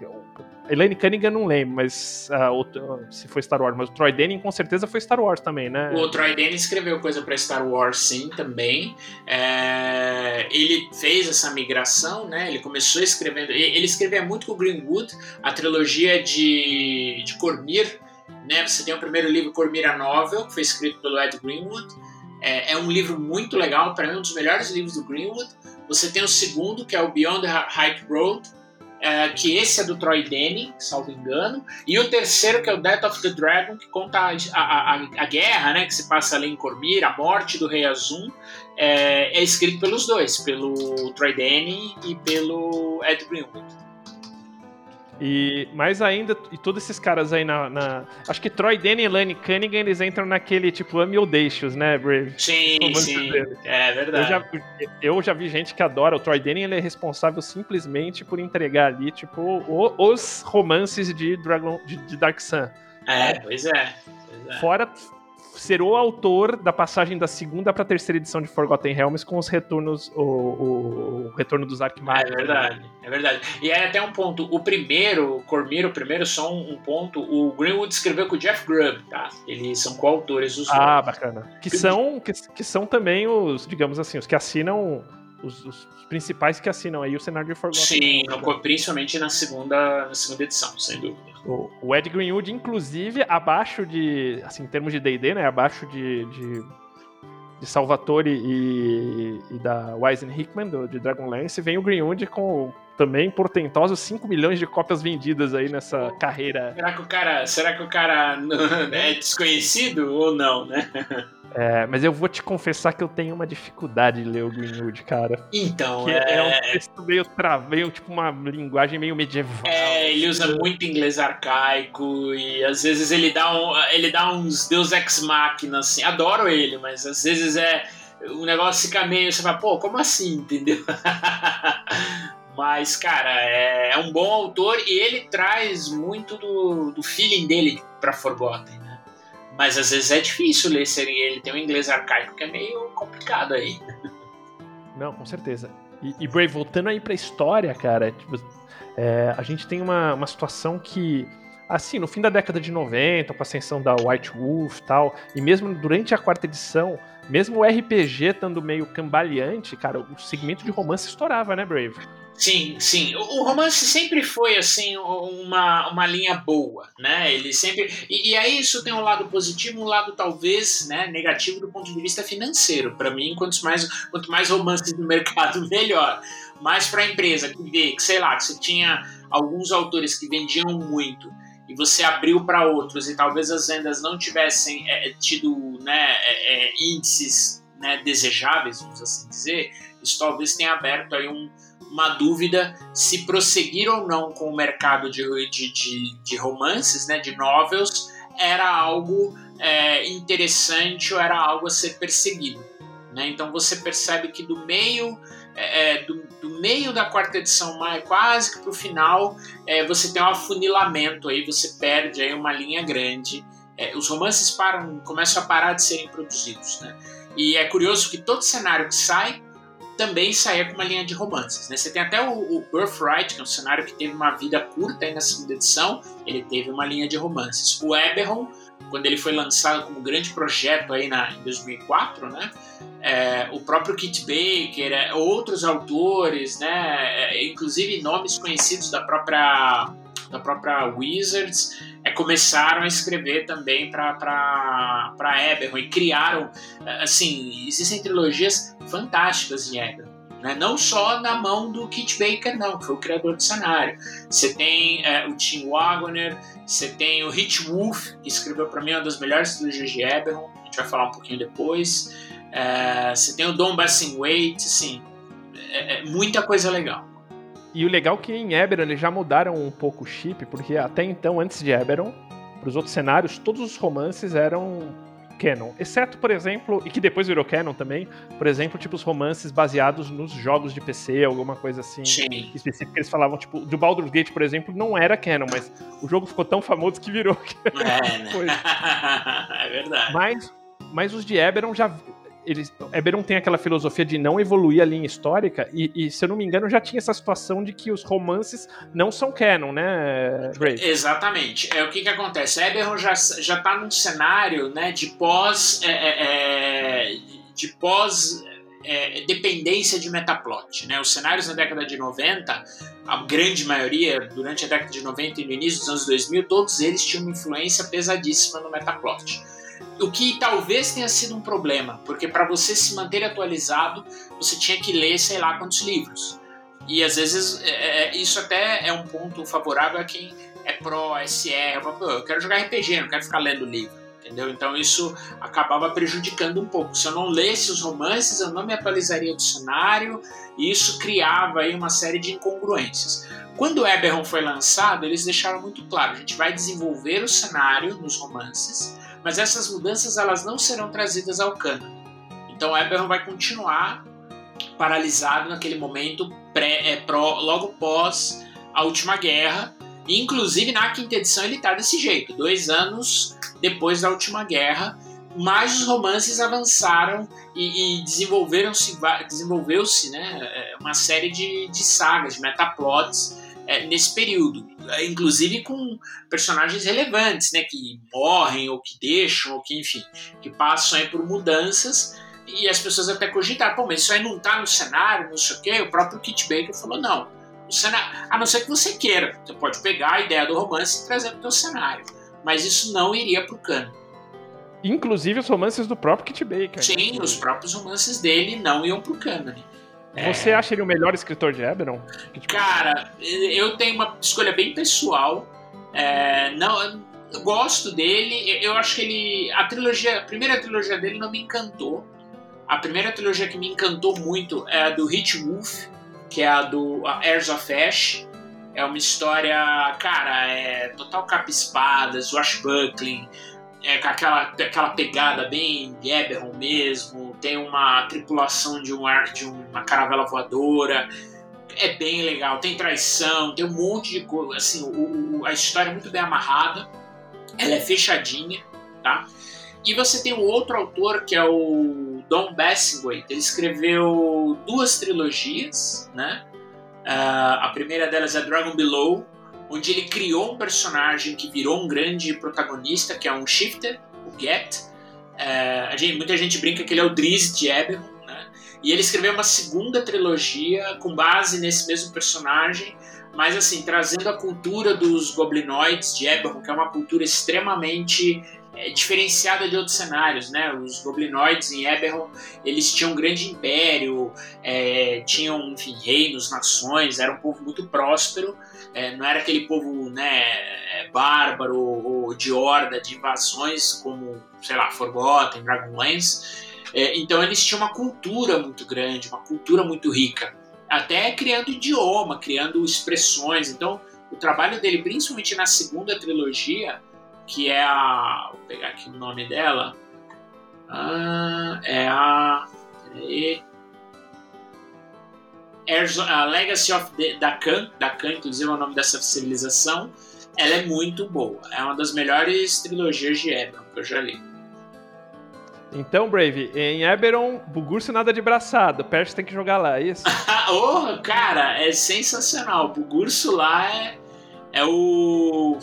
Elaine Cunningham não lembro, mas uh, se foi Star Wars, mas o Troy Denning com certeza foi Star Wars também, né? O Troy Denning escreveu coisa para Star Wars, sim, também. É, ele fez essa migração, né? Ele começou escrevendo. Ele escrevia muito com o Greenwood, a trilogia de, de Cormir. Né? Você tem o primeiro livro, Cormir a Novel, que foi escrito pelo Ed Greenwood. É, é um livro muito legal, para mim, um dos melhores livros do Greenwood. Você tem o segundo, que é o Beyond the High Road, é, que esse é do Troy Denning, salvo engano, e o terceiro que é o Death of the Dragon, que conta a, a, a, a guerra, né, que se passa ali em Cormir, a morte do Rei Azum, é, é escrito pelos dois, pelo Troy Denning e pelo Ed Greenwood. E mais ainda, e todos esses caras aí na. na acho que Troy Denny e Lane Cunningham eles entram naquele tipo ame ou deixos, né, Brave? Sim, sim. É verdade. Eu já, eu já, vi gente que adora. O Troy Denny ele é responsável simplesmente por entregar ali, tipo, o, os romances de Dragon de, de Dark Sun. É, pois é. Pois é. Fora ser o autor da passagem da segunda para a terceira edição de Forgotten Realms com os retornos, o, o, o retorno dos Arquimagios. É verdade, é verdade. E aí até um ponto, o primeiro, Cormir, o primeiro, só um, ponto, o Greenwood escreveu com o Jeff Grubb, tá? Eles são coautores dos Ah, bacana. Que são, que, que são também os, digamos assim, os que assinam os, os, principais que assinam aí o cenário de Forgotten. Sim, no, principalmente na segunda, na segunda edição, sem dúvida. O, Ed Greenwood, inclusive, abaixo de, assim, em termos de D&D, né, abaixo de, de, de Salvatore e, e da Wisen Hickman, do, de Dragonlance, vem o Greenwood com também portentosos 5 milhões de cópias vendidas aí nessa carreira. Será que o cara, será que o cara *laughs* é desconhecido ou não, né? É, mas eu vou te confessar que eu tenho uma dificuldade de ler o Greenwood, cara. Então, é... é... um texto meio traveio, tipo uma linguagem meio medieval. É, ele usa muito inglês arcaico e às vezes ele dá, um, ele dá uns Deus Ex Machina, assim. Adoro ele, mas às vezes é... O negócio fica meio... Você fala, pô, como assim, entendeu? *laughs* Mas, cara, é, é, um bom autor e ele traz muito do, do feeling dele pra Forgotten, né? Mas às vezes é difícil ler ele, ele tem um inglês arcaico que é meio complicado aí. *laughs* Não, com certeza. E, e Brave, voltando aí pra história, cara, tipo, é, a gente tem uma, uma situação que assim, no fim da década de 90, com a ascensão da White Wolf e tal, e mesmo durante a quarta edição, mesmo o RPG estando meio cambaleante, cara, o segmento de romance estourava, né, Brave? Sim, sim. O romance sempre foi assim uma, uma linha boa, né? Ele sempre e, e aí isso tem um lado positivo, um lado talvez, né, negativo do ponto de vista financeiro. Para mim, quanto mais quanto mais romances no mercado, *laughs* melhor. Mas para a empresa que vê, que sei lá, que você tinha alguns autores que vendiam muito e você abriu para outros e talvez as vendas não tivessem é, tido, né, é, é, índices né, desejáveis, vamos assim dizer, isso talvez tenha aberto aí um uma dúvida se prosseguir ou não com o mercado de, de, de, de romances, né, de novels, era algo é, interessante ou era algo a ser perseguido. Né? Então você percebe que do meio é, é do, do, meio da quarta edição, quase que para o final, é, você tem um afunilamento aí, você perde aí uma linha grande. É, os romances param, começam a parar de serem produzidos. Né? E é curioso que todo cenário que sai também saía com uma linha de romances. Né? Você tem até o, o Birthright, que é um cenário que teve uma vida curta aí na segunda edição, ele teve uma linha de romances. O Eberron, quando ele foi lançado como grande projeto aí na, em 2004, né? É, o próprio Kit Baker, é, outros autores, né? É, inclusive nomes conhecidos da própria da própria Wizards, é, começaram a escrever também para Eberron e criaram, é, assim, existem trilogias fantásticas em Eberron. Né? Não só na mão do Kit Baker, não, que foi o criador do cenário. Você tem é, o Tim Wagner, você tem o Rich Wolf, que escreveu para mim uma das melhores trilogias de Eberron, a gente vai falar um pouquinho depois. É, você tem o Don Waite, assim, é, é muita coisa legal. E o legal é que em Eberron eles já mudaram um pouco o chip, porque até então, antes de Eberron, para os outros cenários, todos os romances eram canon. Exceto, por exemplo, e que depois virou canon também, por exemplo, tipo os romances baseados nos jogos de PC, alguma coisa assim Sim. específica. Eles falavam, tipo, do Baldur's Gate, por exemplo, não era canon, mas o jogo ficou tão famoso que virou. É, né? *laughs* *laughs* é verdade. Mas, mas os de Eberron já eles, Eberron tem aquela filosofia de não evoluir a linha histórica, e, e, se eu não me engano, já tinha essa situação de que os romances não são canon, né, Brave? Exatamente. É, o que, que acontece? Eberron já, já tá num cenário né, de pós. É, é, é de pós. É, dependência de metaplot. Né? Os cenários na década de 90, a grande maioria, durante a década de 90 e no início dos anos 2000, todos eles tinham uma influência pesadíssima no metaplot. O que talvez tenha sido um problema, porque para você se manter atualizado, você tinha que ler sei lá quantos livros. E às vezes é, é, é isso até é um ponto favorável a quem é pró, SR, eu quero jogar RPG, não quero ficar lendo livro. Entendeu? Então isso acabava prejudicando um pouco. Se eu não lesse os romances, eu não me atualizaria do cenário, e isso criava aí uma série de incongruências. Quando o Eberron foi lançado, eles deixaram muito claro: a gente vai desenvolver o cenário nos romances, mas essas mudanças elas não serão trazidas ao canon. Então Eberron vai continuar paralisado naquele momento pré, é, pró, logo pós a última guerra. inclusive na quinta edição ele está desse jeito, dois anos depois da última guerra. Mas os romances avançaram e, e desenvolveram-se desenvolveu-se né, é, uma série de, de sagas, de metaplots é, nesse período, inclusive com personagens relevantes, né, que morrem ou que deixam, ou que enfim, que passam aí por mudanças e as pessoas até cogitaram, pô, mas isso aí não tá no cenário, não sei o quê. O próprio Kit Baker falou, não, o cenário, a não ser que você queira, você pode pegar a ideia do romance e trazer para o seu cenário, mas isso não iria para o cano. Inclusive os romances do próprio Kit Baker. Sim, né? os próprios romances dele não iam para o cânone. Você é... acha ele o melhor escritor de Eberron? Tipo... Cara, eu tenho uma escolha bem pessoal. É, não, eu gosto dele. Eu acho que ele. A trilogia. A primeira trilogia dele não me encantou. A primeira trilogia que me encantou muito é a do Hit Wolf, que é a do Heirs of Ash. É uma história, cara, é total capa-espadas, Buckling, é com aquela, aquela pegada bem Eberron mesmo, tem uma tripulação de, um, de uma caravela voadora, é bem legal, tem traição, tem um monte de coisa, assim, o, o, a história é muito bem amarrada, ela é fechadinha, tá? E você tem um outro autor que é o Don Bassingwaite, ele escreveu duas trilogias, né? Uh, a primeira delas é Dragon Below, onde ele criou um personagem que virou um grande protagonista, que é um shifter, o Get. Uh, gente, muita gente brinca que ele é o Drizzt de Eberron, né? E ele escreveu uma segunda trilogia com base nesse mesmo personagem, mas assim, trazendo a cultura dos goblinoides de Eberron, que é uma cultura extremamente é, diferenciada de outros cenários, né? Os goblinoides em Eberron, eles tinham um grande império, é, tinham, enfim, reinos, nações, era um povo muito próspero, é, não era aquele povo, né, é, bárbaro ou de horda, de invasões como, sei lá, Forgotten, Dragonlance. É, então eles tinham uma cultura muito grande, uma cultura muito rica, até criando idioma, criando expressões. Então o trabalho dele, principalmente na segunda trilogia, que é a. Vou pegar aqui o nome dela. Ah, é a. Peraí. A Legacy of the, da Khan, da Khan, inclusive é o nome dessa civilização, ela é muito boa. É uma das melhores trilogias de Eberron que eu já li. Então, Brave, em Eberron, Bugurso nada de braçado. Percy tem que jogar lá, é isso? *laughs* oh, cara, é sensacional. Bugurso lá é, é o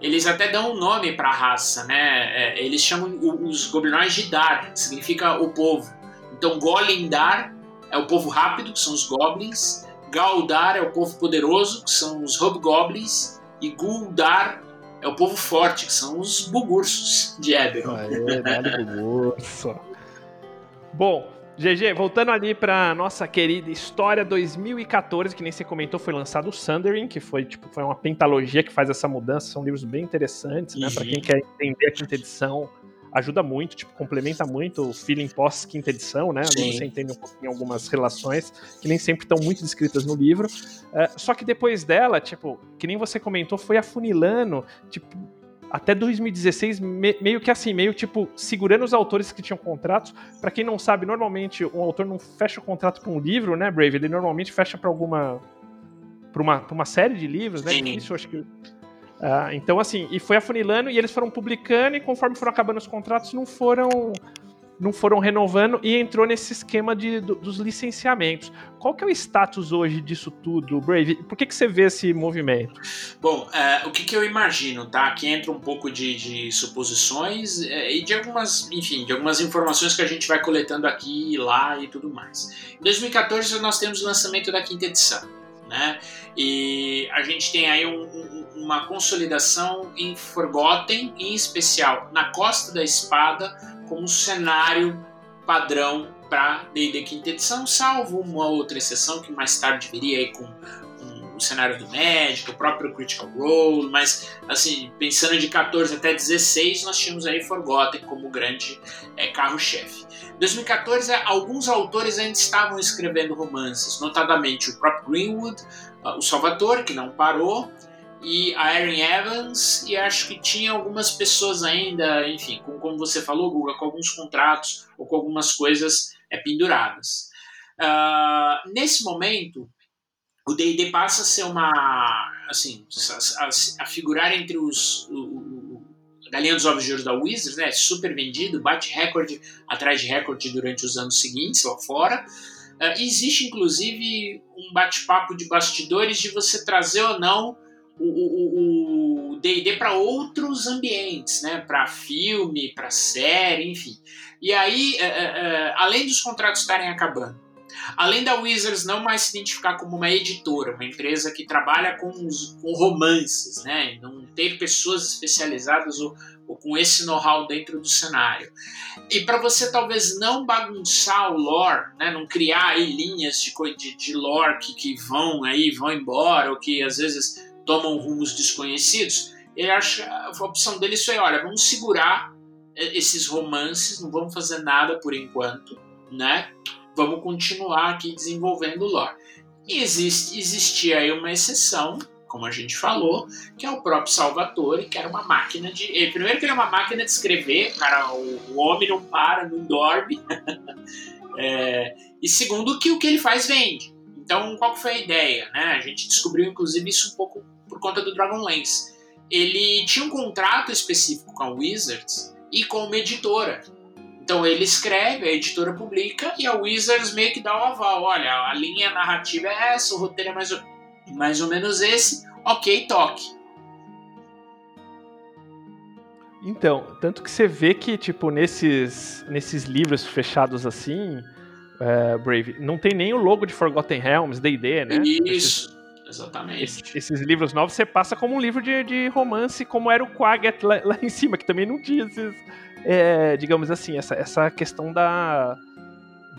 eles até dão um nome para a raça, né? É, eles chamam os goblinoides de Dar, que significa o povo. Então, Golindar é o povo rápido, que são os goblins. Galdar é o povo poderoso, que são os hobgoblins. E Guldar é o povo forte, que são os bugursos de Eberron. Aê, bugurso. Bom, GG, voltando ali pra nossa querida História 2014, que nem você comentou, foi lançado o Sundering, que foi, tipo, foi uma pentalogia que faz essa mudança. São livros bem interessantes, né? Uhum. Pra quem quer entender a quinta edição, ajuda muito, tipo, complementa muito o feeling pós-quinta edição, né? Ali você entende um pouquinho algumas relações que nem sempre estão muito descritas no livro. Uh, só que depois dela, tipo, que nem você comentou, foi afunilando, tipo, até 2016, me, meio que assim, meio tipo, segurando os autores que tinham contratos. Para quem não sabe, normalmente um autor não fecha o contrato com um livro, né, Brave? Ele normalmente fecha para alguma. para uma, pra uma série de livros, né? Sim. Isso, acho que. Uh, então, assim, e foi afunilando e eles foram publicando, e conforme foram acabando os contratos, não foram não foram renovando e entrou nesse esquema de, do, dos licenciamentos. Qual que é o status hoje disso tudo, Brave? Por que, que você vê esse movimento? Bom, é, o que, que eu imagino, tá? Aqui entra um pouco de, de suposições é, e de algumas, enfim, de algumas informações que a gente vai coletando aqui e lá e tudo mais. Em 2014 nós temos o lançamento da quinta edição, né? E a gente tem aí um, um, uma consolidação em Forgotten, em especial na Costa da Espada, como cenário padrão para D&D quinta edição, salvo uma outra exceção que mais tarde viria aí com, o cenário do Magic, o próprio Critical Role, mas assim, pensando de 14 até 16, nós tínhamos aí Forgotten como grande é, carro-chefe. Em 2014, alguns autores ainda estavam escrevendo romances, notadamente o próprio Greenwood, uh, o Salvador, que não parou, e a Erin Evans, e acho que tinha algumas pessoas ainda, enfim, com, como você falou, Guga, com alguns contratos ou com algumas coisas é, penduradas. Uh, nesse momento, o D&D passa a ser uma, assim, a, a, a figurar entre os o, o, Galinha dos Ovos de Ouro da Wizards, né, super vendido, bate recorde atrás de recorde durante os anos seguintes lá fora. Uh, existe, inclusive, um bate-papo de bastidores de você trazer ou não o D&D para outros ambientes, né? Para filme, para série, enfim. E aí, é, é, além dos contratos estarem acabando, além da Wizards não mais se identificar como uma editora, uma empresa que trabalha com, os, com romances, né? Não ter pessoas especializadas ou, ou com esse know-how dentro do cenário. E para você talvez não bagunçar o lore, né, não criar aí linhas de, de, de lore que, que vão aí, vão embora, ou que às vezes tomam rumos desconhecidos, ele acha, a opção dele foi, olha, vamos segurar eh, esses romances, não vamos fazer nada por enquanto, né? Vamos continuar aqui desenvolvendo o lore. E existe, existia aí uma exceção, como a gente falou, que é o próprio Salvatore, que era uma máquina de. Eh, primeiro que ele é uma máquina de escrever, cara, o, o homem não para, não dorme. *laughs* é, e segundo que o que ele faz vende. Então, qual foi a ideia? Né? A gente descobriu, inclusive, isso um pouco por conta do Dragonlance. Ele tinha um contrato específico com a Wizards e com uma editora. Então ele escreve, a editora publica e a Wizards meio que dá o aval. Olha, a linha narrativa é essa, o roteiro é mais ou, mais ou menos esse. Ok, toque. Então, tanto que você vê que, tipo, nesses, nesses livros fechados assim, é, Brave, não tem nem o logo de Forgotten Realms, D&D, né? Isso, esses, exatamente. Esses, esses, livros novos você passa como um livro de, de romance, como era o Quagget lá, lá em cima, que também não tinha esses, é, digamos assim, essa, essa questão da,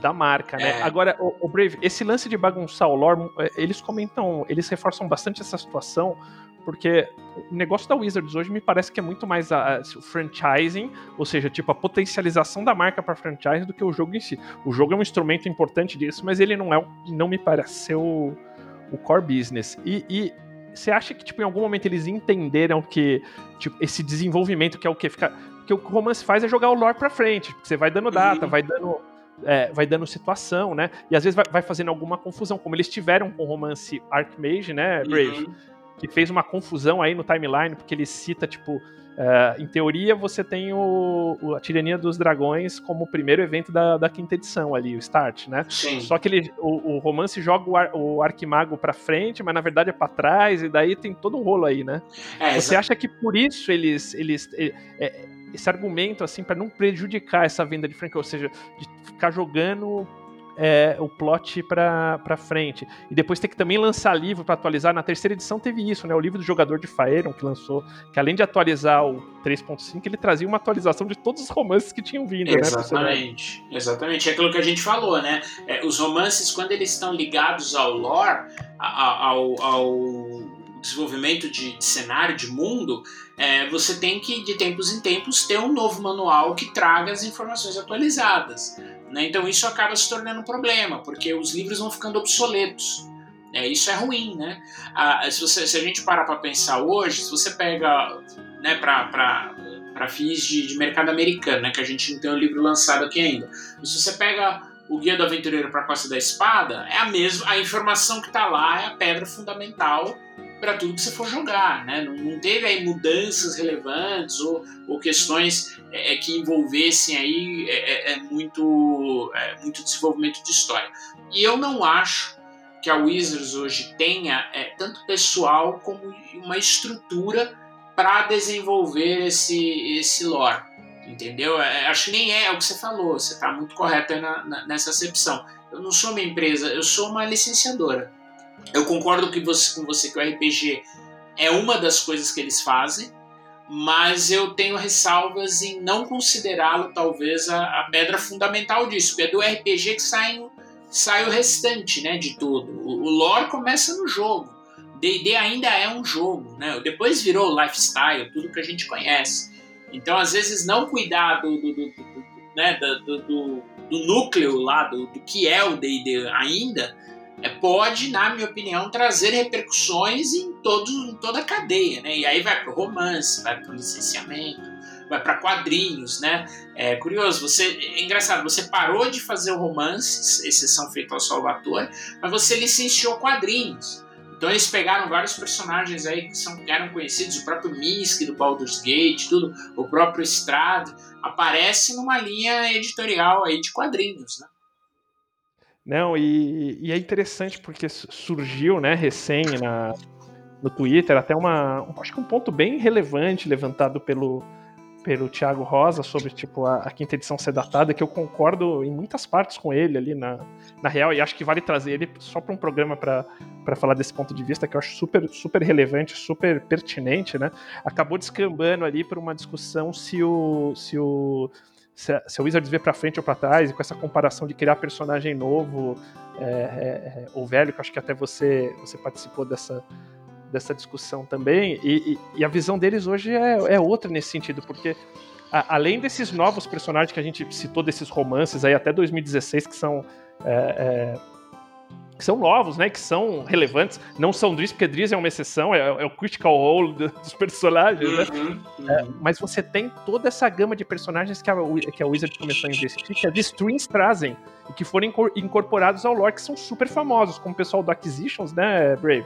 da marca, né? É. Agora, o, o, Brave, esse lance de bagunçar o lore, é, eles comentam, eles reforçam bastante essa situação, porque o negócio da Wizards hoje me parece que é muito mais a, a, o franchising, ou seja, tipo a potencialização da marca para franchise do que o jogo em si. O jogo é um instrumento importante disso, mas ele não é, não me parece ser o, o core business. E, e você acha que, tipo, em algum momento eles entenderam que, tipo, esse desenvolvimento que é o que fica. Que o romance faz é jogar o lore pra frente. Você vai dando data, uhum. vai dando. É, vai dando situação, né? E às vezes vai, vai, fazendo alguma confusão, como eles tiveram com o romance Archmage, né, Brave? Uhum. Que fez uma confusão aí no timeline, porque ele cita, tipo, Uh, em teoria, você tem o, o, a Tirania dos Dragões como o primeiro evento da, da quinta edição ali, o Start, né? Sim. Só que ele, o, o romance joga o, ar, o Arquimago pra frente, mas na verdade é pra trás, e daí tem todo um rolo aí, né? É, você acha que por isso eles. eles é, é, esse argumento, assim, para não prejudicar essa venda de franquia, ou seja, de ficar jogando é, o plot pra frente. E depois ter que também lançar livro para atualizar. Na terceira edição teve isso, né? O livro do jogador de Faeron, que lançou, que além de atualizar o 3.5, ele trazia uma atualização de todos os romances que tinham vindo, Exatamente. né? Exatamente. É aquilo que a gente falou, né? É, os romances, quando eles estão ligados ao lore, ao, ao desenvolvimento de, de, cenário, de mundo, é, você tem que, de tempos em tempos, ter um novo manual que traga as informações atualizadas. Né? Então isso acaba se tornando um problema, porque os livros vão ficando obsoletos. É, isso é ruim, né? Ah, se, você, se a gente parar para pensar hoje, se você pega né, para fins de, de, mercado americano, né, que a gente não tem o um livro lançado aqui ainda, se você pega o Guia do Aventureiro para a Costa da Espada, é a mesma, a informação que está lá é a pedra fundamental para tudo que você for jogar, né? Não, não teve aí mudanças relevantes ou, ou questões é, é que envolvessem aí é, é, é muito, é, muito desenvolvimento de história. E eu não acho que a Wizards hoje tenha tanto pessoal como uma estrutura para desenvolver esse, esse lore, entendeu? acho que nem é o que você falou, você está muito correto na, na, nessa acepção. Eu não sou uma empresa, eu sou uma licenciadora. Eu concordo que você, com você que o RPG é uma das coisas que eles fazem, mas eu tenho ressalvas em não considerá-lo talvez a, a, pedra fundamental disso, porque é do RPG que sai, sai o restante né, de tudo. O, o lore começa no jogo. D&D ainda é um jogo, né? Depois virou lifestyle, tudo que a gente conhece. Então, às vezes, não cuidar do, do, do, do né, do, núcleo lá, do, que é o D&D ainda, pode, na minha opinião, trazer repercussões em, todo, em toda a cadeia, né? E aí vai para o romance, vai para o licenciamento, vai para quadrinhos, né? É curioso, você, é engraçado, você parou de fazer o romance, exceção feita ao Salvatore, mas você licenciou quadrinhos. Então eles pegaram vários personagens aí que, são, que eram conhecidos, o próprio Minsk do Baldur's Gate, tudo, o próprio Strad, aparece numa linha editorial aí de quadrinhos, né? Não, e, e, é interessante porque surgiu, né, recém na, no Twitter, até uma. Acho que um ponto bem relevante levantado pelo, pelo Thiago Rosa sobre tipo a, a, quinta edição ser datada, que eu concordo em muitas partes com ele ali na, na real, e acho que vale trazer ele só para um programa para falar desse ponto de vista que eu acho super, super relevante, super pertinente, né? Acabou descambando ali para uma discussão se o, se o se a, se Wizards vê para frente ou para trás, e com essa comparação de criar personagem novo é, é, é, ou velho, que acho que até você, você participou dessa, dessa discussão também, e, e, e a visão deles hoje é, é outra nesse sentido, porque a, além desses novos personagens que a gente citou, desses romances aí até 2016, que são é, é que são novos, né? Que são relevantes. Não são Driz, porque Driz é uma exceção, é, é o critical role dos personagens, né? Uhum, uhum. É, mas você tem toda essa gama de personagens que a, que a Wizard começou a investir, que as streams trazem, e que foram incorporados ao lore, que são super famosos, como o pessoal do Acquisitions, né, Brave?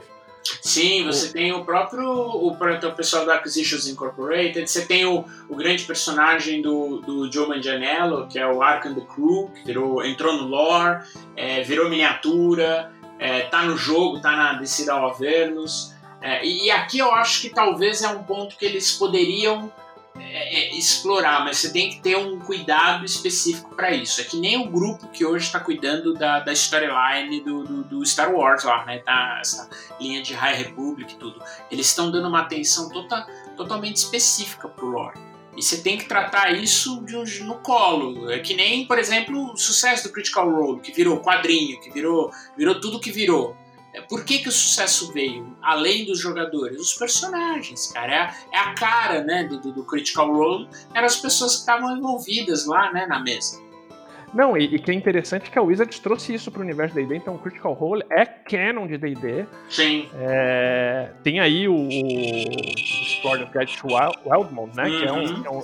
Sim, você tem o próprio o, o pessoal do Acquisitions Incorporated, você tem o, o grande personagem do, do Joe Manganiello, que é o Arkham the Crew, que virou, entrou no lore, é, virou miniatura, é, tá no jogo, tá na descida ao Avernus. É, e aqui eu acho que talvez é um ponto que eles poderiam é, é, explorar, mas você tem que ter um cuidado específico para isso. É que nem o grupo que hoje está cuidando da, da storyline do, do, do, Star Wars lá, né? Tá, essa linha de High Republic e tudo. Eles estão dando uma atenção tota, totalmente específica pro lore. E você tem que tratar isso de, no colo. É que nem, por exemplo, o sucesso do Critical Role, que virou quadrinho, que virou, virou tudo que virou. É, por que, que o sucesso veio? Além dos jogadores, os personagens, cara. É a, é a cara né, do, do, Critical Role, eram as pessoas que estavam envolvidas lá né, na mesa. Não, e, e que é interessante que a Wizards trouxe isso para o universo da D&D, então o Critical Role é canon de D&D. Sim. É, tem aí o, o Story of to Wild, Wildmount, né, uhum. que, é um, que, é um,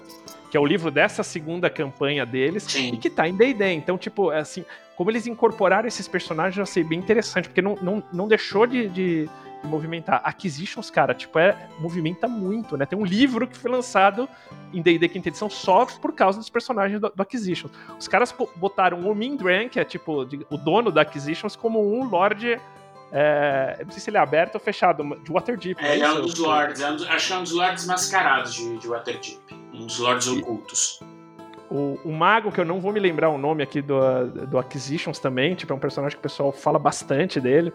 que é o livro dessa segunda campanha deles, Sim. e que tá em D&D, então, tipo, assim, como eles incorporaram esses personagens, eu achei bem interessante, porque não, não, não deixou de, de, movimentar. Acquisitions, cara, tipo, é, movimenta muito, né? Tem um livro que foi lançado em D&D Quinta Edição só por causa dos personagens do, do Acquisitions. Os caras botaram o Mindran, que é, tipo, de, o dono da Acquisitions, como um Lorde... É, eu não sei se ele é aberto ou fechado, de Waterdeep. É, ele é um dos Lords, é um, acho que é um dos Lords mascarados de, de Waterdeep. Um dos Lords e... ocultos. O, o, mago, que eu não vou me lembrar o nome aqui do, do Acquisitions também, tipo, é um personagem que o pessoal fala bastante dele.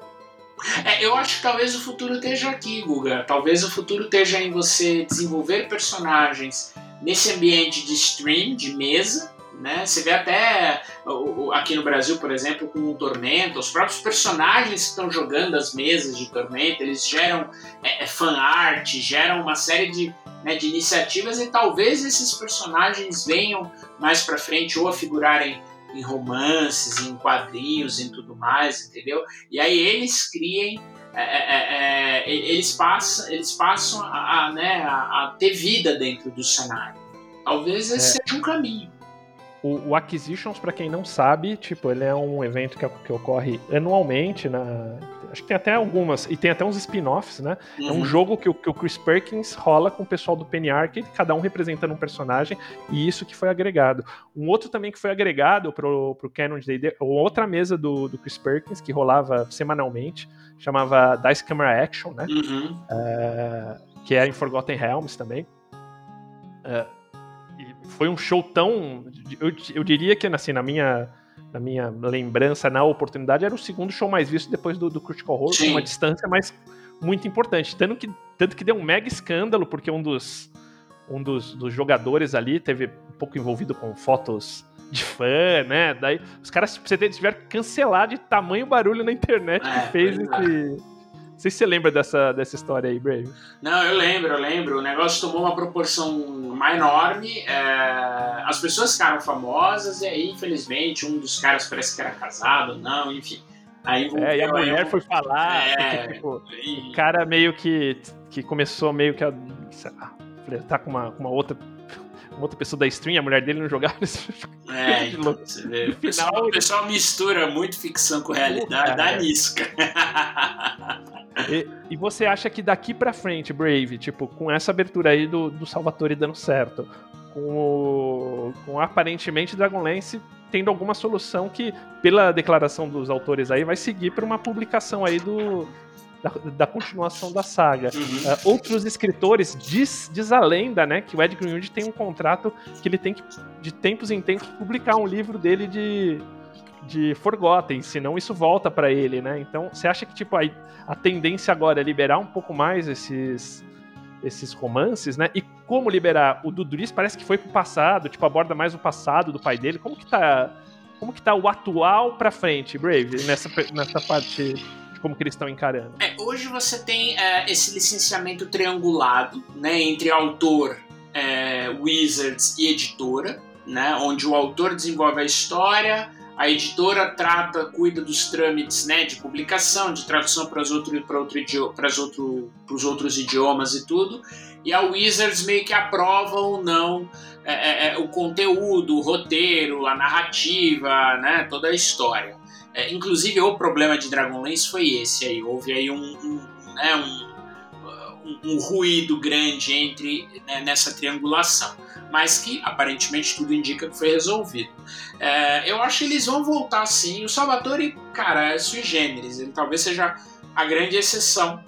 É, eu acho que talvez o futuro esteja aqui, Guga. Talvez o futuro esteja em você desenvolver personagens nesse ambiente de stream, de mesa, né? Você vê até aqui no Brasil, por exemplo, com o Tormenta, os próprios personagens que estão jogando as mesas de Tormenta, eles geram é, é fan art, geram uma série de, né, de iniciativas e talvez esses personagens venham mais para frente ou a figurarem em romances, em quadrinhos, em tudo mais, entendeu? E aí eles criem, é, é, é, é eles passam, eles passam a, a, né, a, a, ter vida dentro do cenário. Talvez esse é. seja um caminho. O, o Acquisitions, para quem não sabe, tipo, ele é um evento que, que ocorre anualmente na, Acho que tem até algumas, e tem até uns spin-offs, né? Uhum. É um uhum. jogo que, que, o Chris Perkins rola com o pessoal do Penny Arcade, cada um representando um personagem, e isso que foi agregado. Um outro também que foi agregado pro, pro Canon de D&D, outra mesa do, do Chris Perkins, que rolava semanalmente, chamava Dice Camera Action, né? Uhum. É, que é em Forgotten Realms também. E foi um show tão... Eu, eu diria que, assim, na minha na minha lembrança, na oportunidade, era o segundo show mais visto depois do, do Critical Role, com uma distância mais muito importante. Tanto que, tanto que deu um mega escândalo, porque um dos, um dos, dos jogadores ali teve um pouco envolvido com fotos de fã, né? Daí os caras tiveram que cancelar de tamanho barulho na internet é, que fez esse. Não sei se você lembra dessa, dessa história aí, Brave. Não, eu lembro, eu lembro. O negócio tomou uma proporção mais enorme. É... As pessoas ficaram famosas e aí, infelizmente, um dos caras parece que era casado, não, enfim. Aí é, e a mulher eu... foi falar, é, porque, tipo, e... o cara meio que, que começou meio que a flertar com uma, com uma outra uma outra pessoa da stream, a mulher dele não jogava *laughs* É, então, você vê. O pessoal, o pessoal mistura muito ficção com realidade, dá nisso, cara. *laughs* E, e, você acha que daqui pra frente, Brave, tipo, com essa abertura aí do, do Salvatore dando certo, com, o, com aparentemente Dragonlance tendo alguma solução que, pela declaração dos autores aí, vai seguir para uma publicação aí do, da, da continuação da saga. Uhum. Uh, outros escritores diz, diz a lenda, né, que o Ed Greenwood tem um contrato que ele tem que, de tempos em tempos, publicar um livro dele de, de Forgotten, senão isso volta para ele, né? Então, você acha que tipo a, a tendência agora é liberar um pouco mais esses esses romances, né? E como liberar o Duduris parece que foi pro passado, tipo aborda mais o passado do pai dele. Como que tá como que tá o atual para frente, Brave, nessa nessa parte como que eles estão encarando? É, hoje você tem é, esse licenciamento triangulado, né, entre autor, é, Wizards e editora, né, onde o autor desenvolve a história, a editora trata, cuida dos trâmites né, de publicação, de tradução para os outro, outro, outros idiomas e tudo. E a Wizards meio que aprova ou não é, é, é, o conteúdo, o roteiro, a narrativa, né, toda a história. É, inclusive, o problema de Dragonlance foi esse aí. Houve aí um, um, né, um, um ruído grande entre né, nessa triangulação mas que aparentemente tudo indica que foi resolvido. É, eu acho que eles vão voltar sim. O Salvatore, cara, é sui generis, ele talvez seja a grande exceção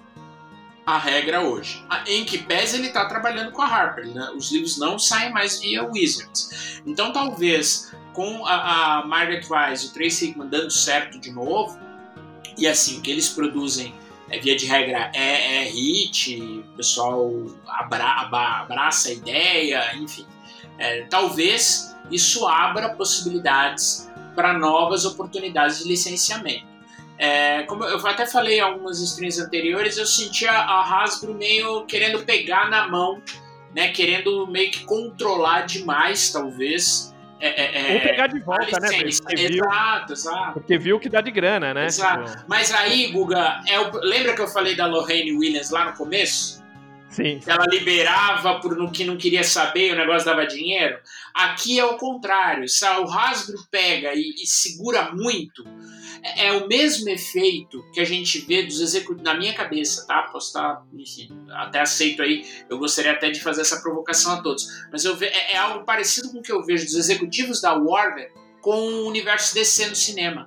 à regra hoje. Em que pese ele está trabalhando com a Harper, né? os livros não saem mais via Wizards. Então talvez com a, a Margaret Wise e o Tracy Hickman dando certo de novo, e assim, o que eles produzem é, via de regra é, é hit, o pessoal abra, abraça a ideia, enfim. É, talvez isso abra possibilidades para novas oportunidades de licenciamento. É, como eu até falei em algumas streams anteriores, eu sentia a Hasbro meio querendo pegar na mão, né, querendo meio que controlar demais, talvez, é, é, Ou pegar de volta, né? Porque viu, exato, exato. Porque viu que dá de grana, né? Exato. Tipo... Mas aí, Guga, é o... lembra que eu falei da Lorraine Williams lá no começo? Sim. Ela liberava por no que não queria saber, o negócio dava dinheiro. Aqui é o contrário. Se o Hasbro pega e, e segura muito, é, é, o mesmo efeito que a gente vê dos executivos. Na minha cabeça, tá? Posso estar, enfim, até aceito aí. Eu gostaria até de fazer essa provocação a todos. Mas eu ve, é, é algo parecido com o que eu vejo dos executivos da Warner com o universo DC no cinema.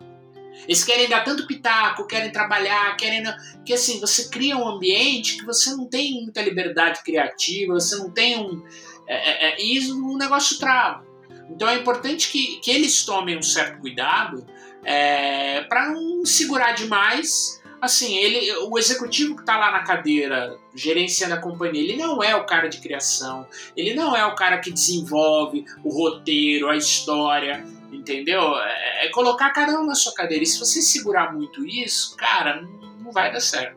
Eles querem dar tanto pitaco, querem trabalhar, querem. Que assim, você cria um ambiente que você não tem muita liberdade criativa, você não tem um. É, é, é e o negócio trava. Então é importante que, que eles tomem um certo cuidado é, para não segurar demais. Assim, ele, o executivo que está lá na cadeira gerenciando a companhia, ele não é o cara de criação, ele não é o cara que desenvolve o roteiro, a história, entendeu? É, é colocar cada um na sua cadeira. E se você segurar muito isso, cara, não, vai dar certo.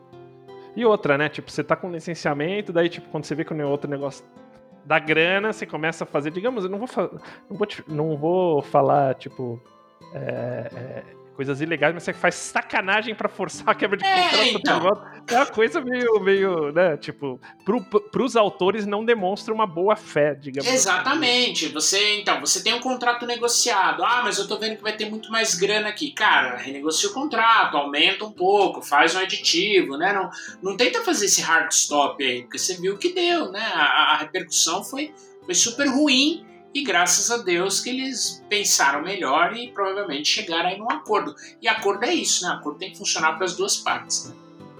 E outra, né? Tipo, você tá com licenciamento, daí, tipo, quando você vê que o outro negócio da grana, você começa a fazer, digamos, eu não vou, não vou, não vou falar, tipo, é, é, coisas ilegais, mas você faz sacanagem para forçar a quebra de é, contrato. Então. É uma coisa meio, meio né, tipo, pro, pros autores não demonstra uma boa fé, digamos assim. Exatamente. Assim. Você, então, você tem um contrato negociado. Ah, mas eu tô vendo que vai ter muito mais grana aqui. Cara, renegocia o contrato, aumenta um pouco, faz um aditivo, né? Não, não tenta fazer esse hard stop aí, porque você viu o que deu, né? A, a repercussão foi, foi super ruim e graças a Deus que eles pensaram melhor e provavelmente chegaram aí num acordo. E acordo é isso, né? Acordo tem que funcionar para as duas partes, né?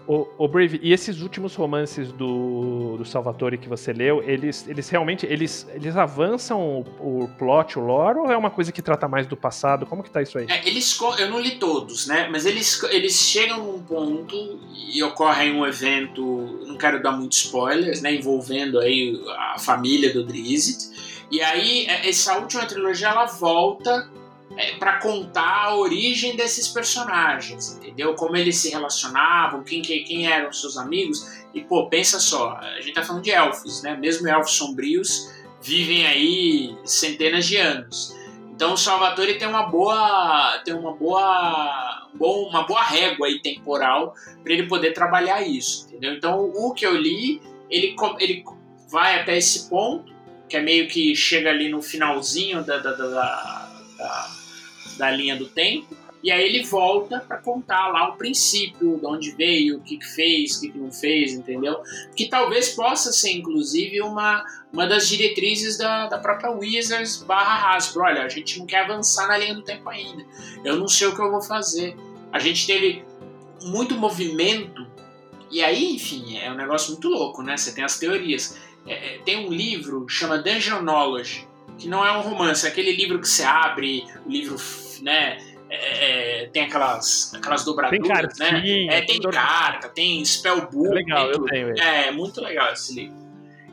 O, o, Brave, e esses últimos romances do, do Salvatore que você leu, eles, eles realmente eles, eles avançam o, o plot, o lore, ou é uma coisa que trata mais do passado? Como que tá isso aí? É, eles, eu não li todos, né? Mas eles, eles chegam num ponto e ocorre um evento, não quero dar muitos spoilers, né? Envolvendo aí a família do Drizzt e aí, é, essa última trilogia ela volta é, para contar a origem desses personagens, entendeu? Como eles se relacionavam, quem, quem, eram seus amigos. E, pô, pensa só, a gente tá falando de elfos, né? Mesmo elfos sombrios vivem aí centenas de anos. Então o Salvatore tem uma boa tem uma boa uma boa régua aí temporal para ele poder trabalhar isso, entendeu? Então o que eu li, ele ele vai até esse ponto que é meio que chega ali no finalzinho da, da, da, da, da linha do tempo. E aí ele volta para contar lá o princípio, de onde veio, o que, fez, o que, que não fez, entendeu? Que talvez possa ser, inclusive, uma, uma das diretrizes da, da própria Wizards barra Hasbro. Olha, a gente não quer avançar na linha do tempo ainda. Eu não sei o que eu vou fazer. A gente teve muito movimento E aí, enfim, é um negócio muito louco, né? Você tem as teorias. É, é, tem um livro chama Dungeonology, que não é um romance, é aquele livro que você abre, o livro, né? É, é tem aquelas, aquelas dobraduras, tem né? É, tem, tem carta, tem spellbook. É legal, eu tenho. Ele. É, muito legal esse livro.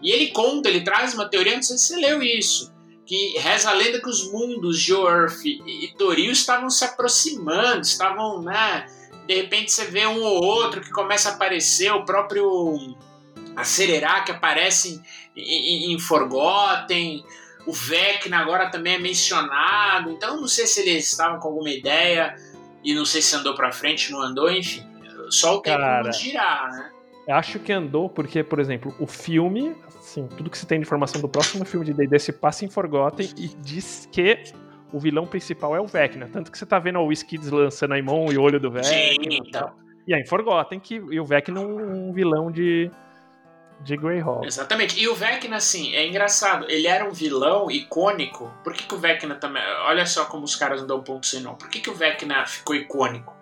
E ele conta, ele traz uma teoria, não sei se você leu isso, que reza a lenda que os mundos de Earth e Toril estavam se aproximando, estavam, né? De repente você vê um ou outro que começa a aparecer, o próprio Acelerar que aparece em, em, em Forgotten, o Vecna agora também é mencionado, então não sei se eles estavam com alguma ideia e não sei se andou para frente, não andou, enfim, só o tempo Cara, girar, né? Acho que andou porque, por exemplo, o filme, assim, tudo que se tem de informação do próximo filme de D&D se passa em Forgotten e diz que o vilão principal é o Vecna, tanto que você tá vendo o Skids lançando a mão e o olho do Vecna. Sim, então. E é em Forgotten que e o Vecna é um vilão de de Greyhawk. Exatamente. E o Vecna, assim, é engraçado. Ele era um vilão icônico. Por que, que o Vecna também. Olha só como os caras não dão ponto sem não. Por que, que o Vecna ficou icônico?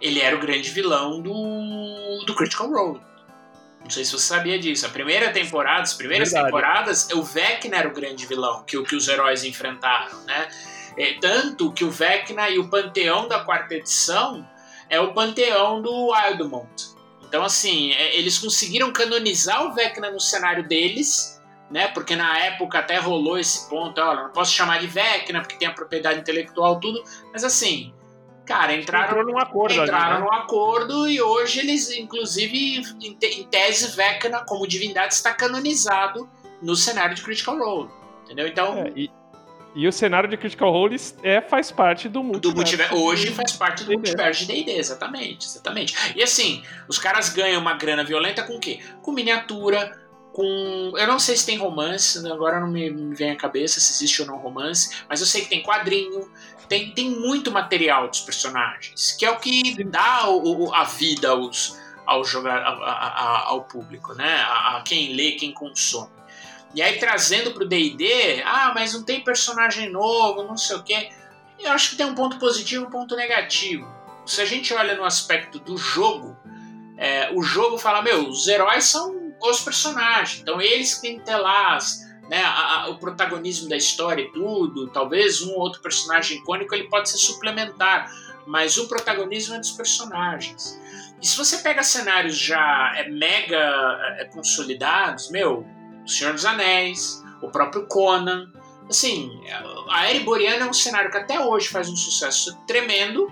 Ele era o grande vilão do, do Critical Role. Não sei se você sabia disso. A primeira temporada, as primeiras Verdade. temporadas, o Vecna era o grande vilão que, que os heróis enfrentaram, né? É, tanto que o Vecna e o panteão da quarta edição é o panteão do Wildmont. Então, assim, é, eles conseguiram canonizar o Vecna no cenário deles, né? Porque na época até rolou esse ponto, olha, não posso chamar de Vecna porque tem a propriedade intelectual tudo, mas assim, cara, entraram num acordo, entraram ali, né? num acordo e hoje eles, inclusive, em, tese, Vecna como divindade está canonizado no cenário de Critical Role, entendeu? Então, é, e, e o cenário de Critical Role é, faz parte do multiverso. Do multiverso hoje faz parte do multiverso de D&D, exatamente, exatamente. E assim, os caras ganham uma grana violenta com o quê? Com miniatura, com... Eu não sei se tem romance, agora não me, me vem à cabeça se existe ou não romance, mas eu sei que tem quadrinho, tem, tem muito material dos personagens, que é o que dá o, a vida aos, ao, jogar, a, a, ao público, né? A, a quem lê, quem consome. E aí trazendo pro D&D, ah, mas não tem personagem novo, não sei o quê. Eu acho que tem um ponto positivo e um ponto negativo. Se a gente olha no aspecto do jogo, é, o jogo fala, meu, os heróis são os personagens, então eles têm que ter lá né, a, a, o protagonismo da história e tudo, talvez um ou outro personagem icônico ele pode ser suplementar, mas o protagonismo é dos personagens. E se você pega cenários já é, mega é, consolidados, meu, o Senhor dos Anéis, o próprio Conan. Assim, a Ereboriana é um cenário que até hoje faz um sucesso tremendo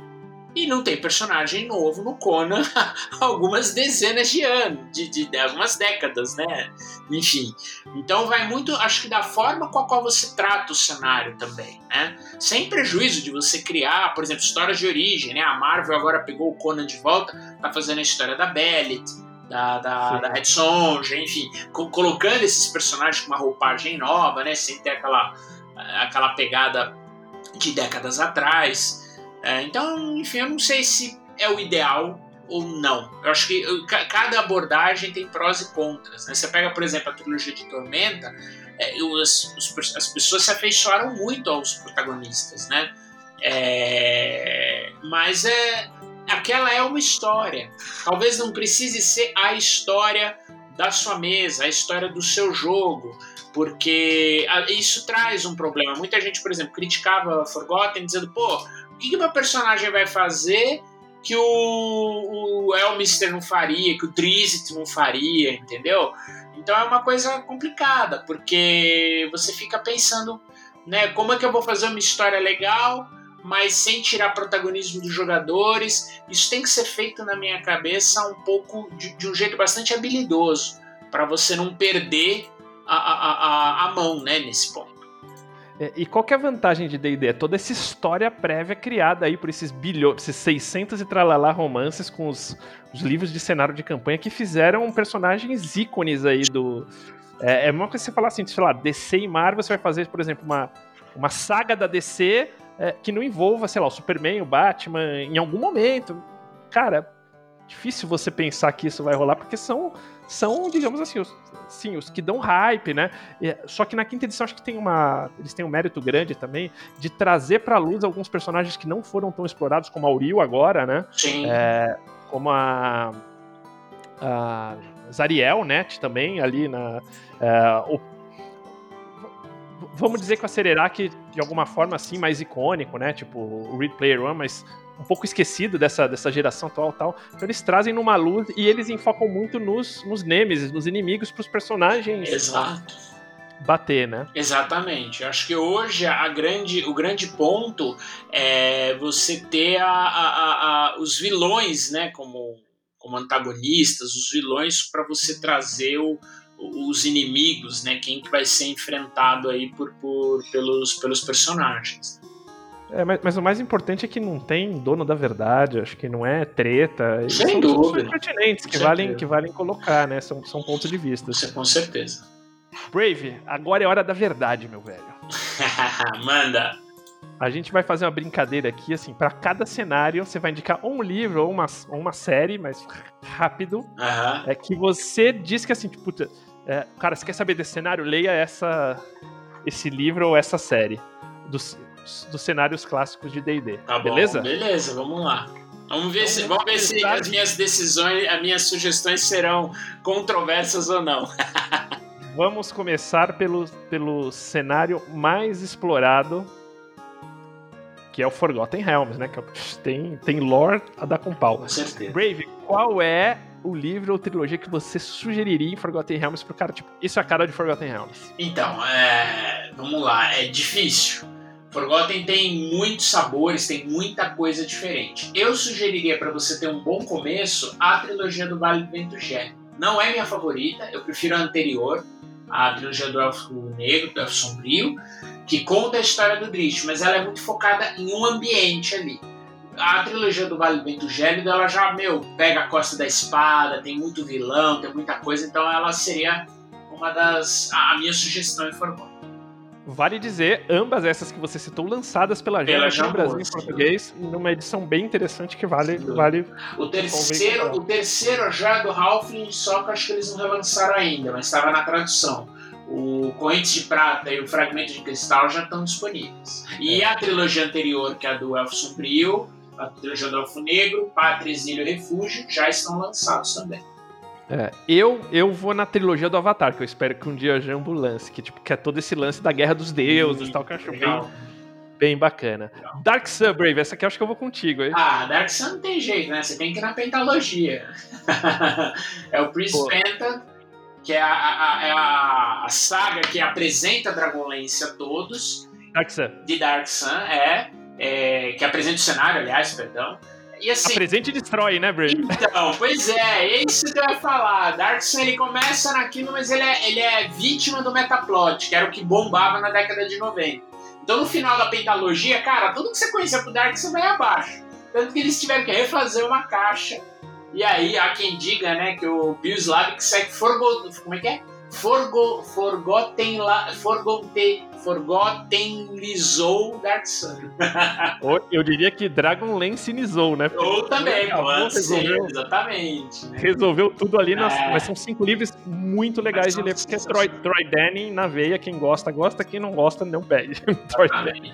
e não tem personagem novo no Conan *laughs* há algumas dezenas de anos, de, de, de, algumas décadas, né? Enfim. Então vai muito, acho que da forma com a qual você trata o cenário também, né? Sem prejuízo de você criar, por exemplo, histórias de origem, né? A Marvel agora pegou o Conan de volta, tá fazendo a história da Bellet, da, da, da Red Sonja, enfim, co colocando esses personagens com uma roupagem nova, né, sem ter aquela, aquela pegada de décadas atrás. É, então, enfim, eu não sei se é o ideal ou não. Eu acho que cada abordagem tem prós e contras. Né? Você pega, por exemplo, a trilogia de Tormenta, é, os, os, as pessoas se afeiçoaram muito aos protagonistas, né? É, mas é, aquela é uma história. Talvez não precise ser a história da sua mesa, a história do seu jogo, porque isso traz um problema. Muita gente, por exemplo, criticava Forgotten dizendo: pô, o que, que meu personagem vai fazer que o, o Elmister não faria, que o Drizzt não faria, entendeu? Então é uma coisa complicada, porque você fica pensando, né, como é que eu vou fazer uma história legal mas sem tirar protagonismo dos jogadores. Isso tem que ser feito na minha cabeça um pouco de, de um jeito bastante habilidoso, para você não perder a, a, a, a mão né, nesse ponto. É, e qual que é a vantagem de D&D? É toda essa história prévia criada aí por esses bilhões, esses 600 e tralalá romances com os, os, livros de cenário de campanha que fizeram personagens ícones aí do... É, é uma coisa que você falar assim, sei lá, DC e Marvel, você vai fazer, por exemplo, uma, uma saga da DC é, que não envolva, sei lá, o Superman, o Batman, em algum momento. Cara, difícil você pensar que isso vai rolar, porque são, são digamos assim, os, sim, os que dão hype, né? só que na quinta edição acho que tem uma. Eles têm um mérito grande também de trazer pra luz alguns personagens que não foram tão explorados, como a Uriel agora, né? Sim. É, como a. a Zariel, né? Também ali na. Uh, o, vamos dizer que a Cererac, de alguma forma, assim, mais icônico, né? Tipo o Read Player One, mas um pouco esquecido dessa, dessa geração atual tal. Então eles trazem numa luz e eles enfocam muito nos, nos nemesis, nos inimigos, para os personagens. Exato bater, né? Exatamente. Acho que hoje a grande, o grande ponto é você ter a, a, a, os vilões, né, como, como antagonistas, os vilões para você trazer o, os inimigos, né, quem que vai ser enfrentado aí por, por pelos, pelos personagens. É, mas, mas, o mais importante é que não tem dono da verdade, acho que não é treta. Sem são dúvida. pertinentes que valem, que valem colocar, né? São, são pontos de vista. Isso, com certeza. Brave, agora é hora da verdade, meu velho. *laughs* Manda. A gente vai fazer uma brincadeira aqui, assim, para cada cenário você vai indicar um livro ou uma, uma série, mas rápido. Uhum. É que você diz que assim, tipo, é, cara, você quer saber desse cenário? Leia essa, esse livro ou essa série dos, dos cenários clássicos de D&D. Tá beleza? Bom, beleza, vamos lá. Vamos ver, então, se, vamos ver se as minhas decisões, as minhas sugestões serão controversas ou não. *laughs* Vamos começar pelo, pelo cenário mais explorado, que é o Forgotten Realms, né? Que é tem, tem lore a dar com pau. Com certeza. Brave, qual é o livro ou trilogia que você sugeriria em Forgotten Realms pro cara? Tipo, isso é a cara de Forgotten Realms. Então, é... vamos lá, é difícil. Forgotten tem muitos sabores, tem muita coisa diferente. Eu sugeriria para você ter um bom começo a trilogia do Vale do Vento Gélido. Não é minha favorita, eu prefiro a anterior, a trilogia do Elfo Negro, do Elfo Sombrio, que conta a história do Drift, mas ela é muito focada em um ambiente ali. A trilogia do Vale do Vento Gélido, ela já, meu, pega a costa da espada, tem muito vilão, tem muita coisa, então ela seria uma das. a minha sugestão em Forgotten. Vale dizer, ambas essas que você citou, lançadas pela aqui no Brasil em português, numa edição bem interessante que vale. vale o terceiro, o terceiro já é do Halfling, só que acho que eles não relançaram ainda, mas estava na tradução. O Correntes de Prata e o Fragmento de Cristal já estão disponíveis. E é. a trilogia anterior, que é a do Elfo Sombrio, a trilogia do Elfo Negro, Pátria, Exílio e Refúgio, já estão lançados também. É, eu, eu vou na trilogia do Avatar, que eu espero que um dia a Jambo lance, que, tipo, que é todo esse lance da Guerra dos Deuses e tal, que eu acho bem, bem bacana. Legal. Dark Sun, Brave, essa aqui eu acho que eu vou contigo, hein? Ah, Dark Sun não tem jeito, né? Você tem que ir na pentalogia. *laughs* é o Prince Penta, que é a, a, é a, a, saga que apresenta Dragonlance a todos. Dark Sun. De Dark Sun, é, é que apresenta o cenário, aliás, perdão. E assim, Apresente e destrói, né, Brave? Então, pois é, é isso que eu ia falar. Darkseid ele começa naquilo, mas ele é, ele é vítima do Metaplot, que era o que bombava na década de 90. Então, no final da pentalogia, cara, tudo que você conhecia pro Darkseid vai abaixo. Tanto que eles tiveram que refazer uma caixa. E aí, há quem diga, né, que o Bill Slavic segue Forgo... Como é que é? Forgo... Forgotten... La... Forgotten Forgottenizou Dark Sun. eu diria que Dragonlanceizou, né? Ou também, pode ser, exatamente. Né? Resolveu tudo ali, nas, é. mas são cinco livros muito legais de ler, porque é Troy, Troy Denning na veia, quem gosta, gosta, quem não gosta, não pede. *laughs* Troy Denning.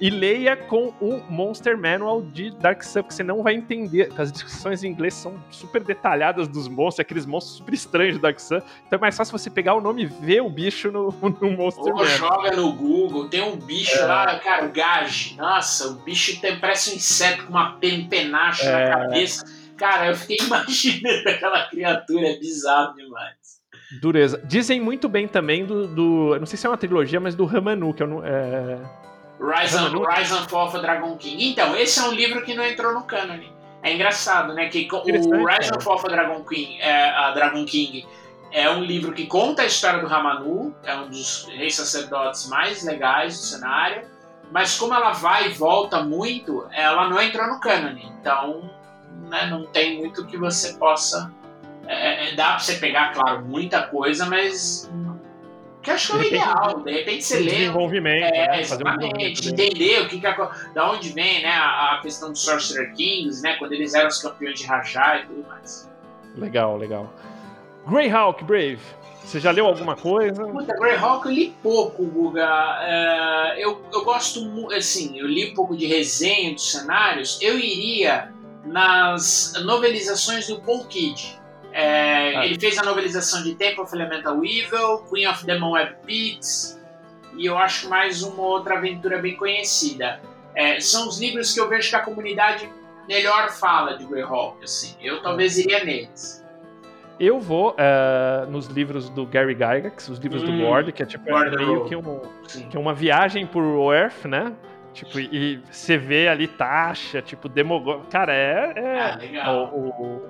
E leia com o Monster Manual de Dark Sun, porque você não vai entender, as descrições em inglês são super detalhadas dos monstros, aqueles monstros super estranhos de Dark Sun, então é mais fácil você pegar o nome e ver o bicho no, *laughs* no Monster Ou Manual. joga no no Google, tem um bicho é. lá, cara, o Gage. Nossa, o bicho tem, parece um inseto com uma penacha é. na cabeça. Cara, eu fiquei *laughs* imaginando aquela criatura, é bizarro demais. Dureza. Dizem muito bem também do, do. Não sei se é uma trilogia, mas do Ramanu, que eu não. É... Rise, and, Rise and Fall of Dragon King. Então, esse é um livro que não entrou no canon. É engraçado, né? Que o Rise and Fall of Dragon King, é, a Dragon King é um livro que conta a história do Ramanu, é um dos reis sacerdotes mais legais do cenário, mas como ela vai e volta muito, ela não entrou no cânone. Então, né, não tem muito que você possa. É, é dá pra você pegar, claro, muita coisa, mas. Que acho que é o ideal. De repente você lê. Desenvolvimento. É, né? exatamente. Um entender o que, que a, da onde vem né, a, a, questão dos Sorcerer Kings, né? Quando eles eram os campeões de Rajá e tudo mais. Legal, legal. Greyhawk Brave. Você já leu alguma coisa? Puta, Greyhawk eu li pouco, Guga. É, eu, eu gosto, assim, eu li um pouco de resenha dos cenários. Eu iria nas novelizações do Paul Kidd. É, ah. Ele fez a novelização de Temple of Elemental Evil, Queen of Demon Web Beats, e eu acho mais uma outra aventura bem conhecida. É, são os livros que eu vejo que a comunidade melhor fala de Greyhawk, assim. Eu talvez iria neles. Eu vou uh, nos livros do Gary Gygax, os livros hum, do Ward, que é tipo é meio que, um, que é uma viagem por Earth, né? Tipo, e você vê ali Tasha, tipo, Demogorgon. Cara, é. é ah, legal. O, o,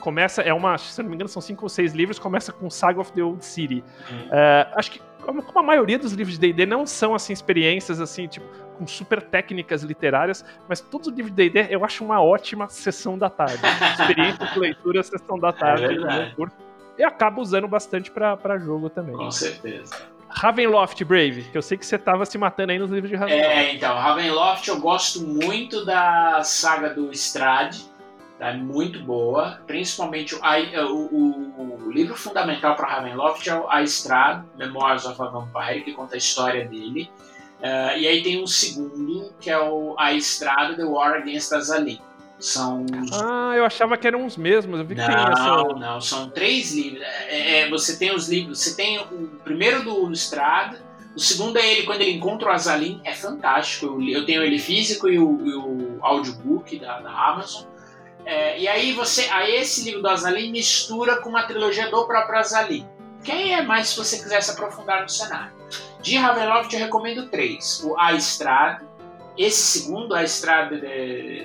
começa, é uma, se não me engano, são cinco ou seis livros, começa com Saga of the Old City. Hum. Uh, acho que como, a maioria dos livros de D&D não são assim experiências assim, tipo, com super técnicas literárias, mas todos os livros de D&D eu acho uma ótima sessão da tarde. Experiência de leitura, sessão da tarde. É e acabo usando bastante para jogo também. Com certeza. Ravenloft, Brave, que eu sei que você tava se matando aí nos livros de Ravenloft. É, então, Ravenloft eu gosto muito da saga do Strade, tá? muito boa, principalmente o, o, o livro fundamental para Ravenloft é A Estrada, Memoirs of a Vampire, que conta a história dele. Uh, e aí tem um segundo, que é o A Estrada, The War Against Azalin. São. Ah, eu achava que eram os mesmos. Eu vi que não, tem essa... não, são três livros. É, é, você tem os livros. Você tem o primeiro do Estrada, o segundo é ele quando ele encontra o Azalin, é fantástico. Eu, eu tenho ele físico e o, e o audiobook da, da Amazon. É, e aí você, aí esse livro do Azalin mistura com uma trilogia do próprio Azalin. Quem é mais se você quiser se aprofundar no cenário? De Ravenloft eu recomendo três: o A Estrada, esse segundo, A Estrada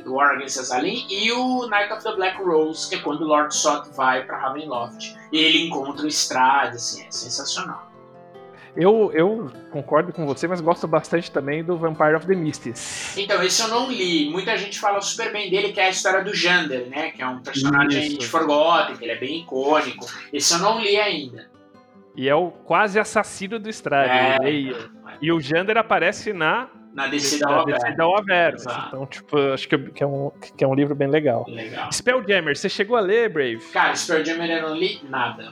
do War Against Azalin, e o Night of the Black Rose, que é quando o Lord Sot vai para Ravenloft. E ele encontra o Estrada, assim, é sensacional. Eu, eu concordo com você, mas gosto bastante também do Vampire of the Mists. Então, esse eu não li. Muita gente fala super bem dele, que é a história do Jander, né? Que é um personagem Isso. de Forgotten, que ele é bem icônico. Esse eu não li ainda. E é o quase assassino do Strade. É, é, e o Jander aparece na na descida ao Averno. Então, tipo, acho que é, um, que é um livro bem legal. Legal. Spelljammer, você chegou a ler, Brave? Cara, Spelljammer eu não li nada.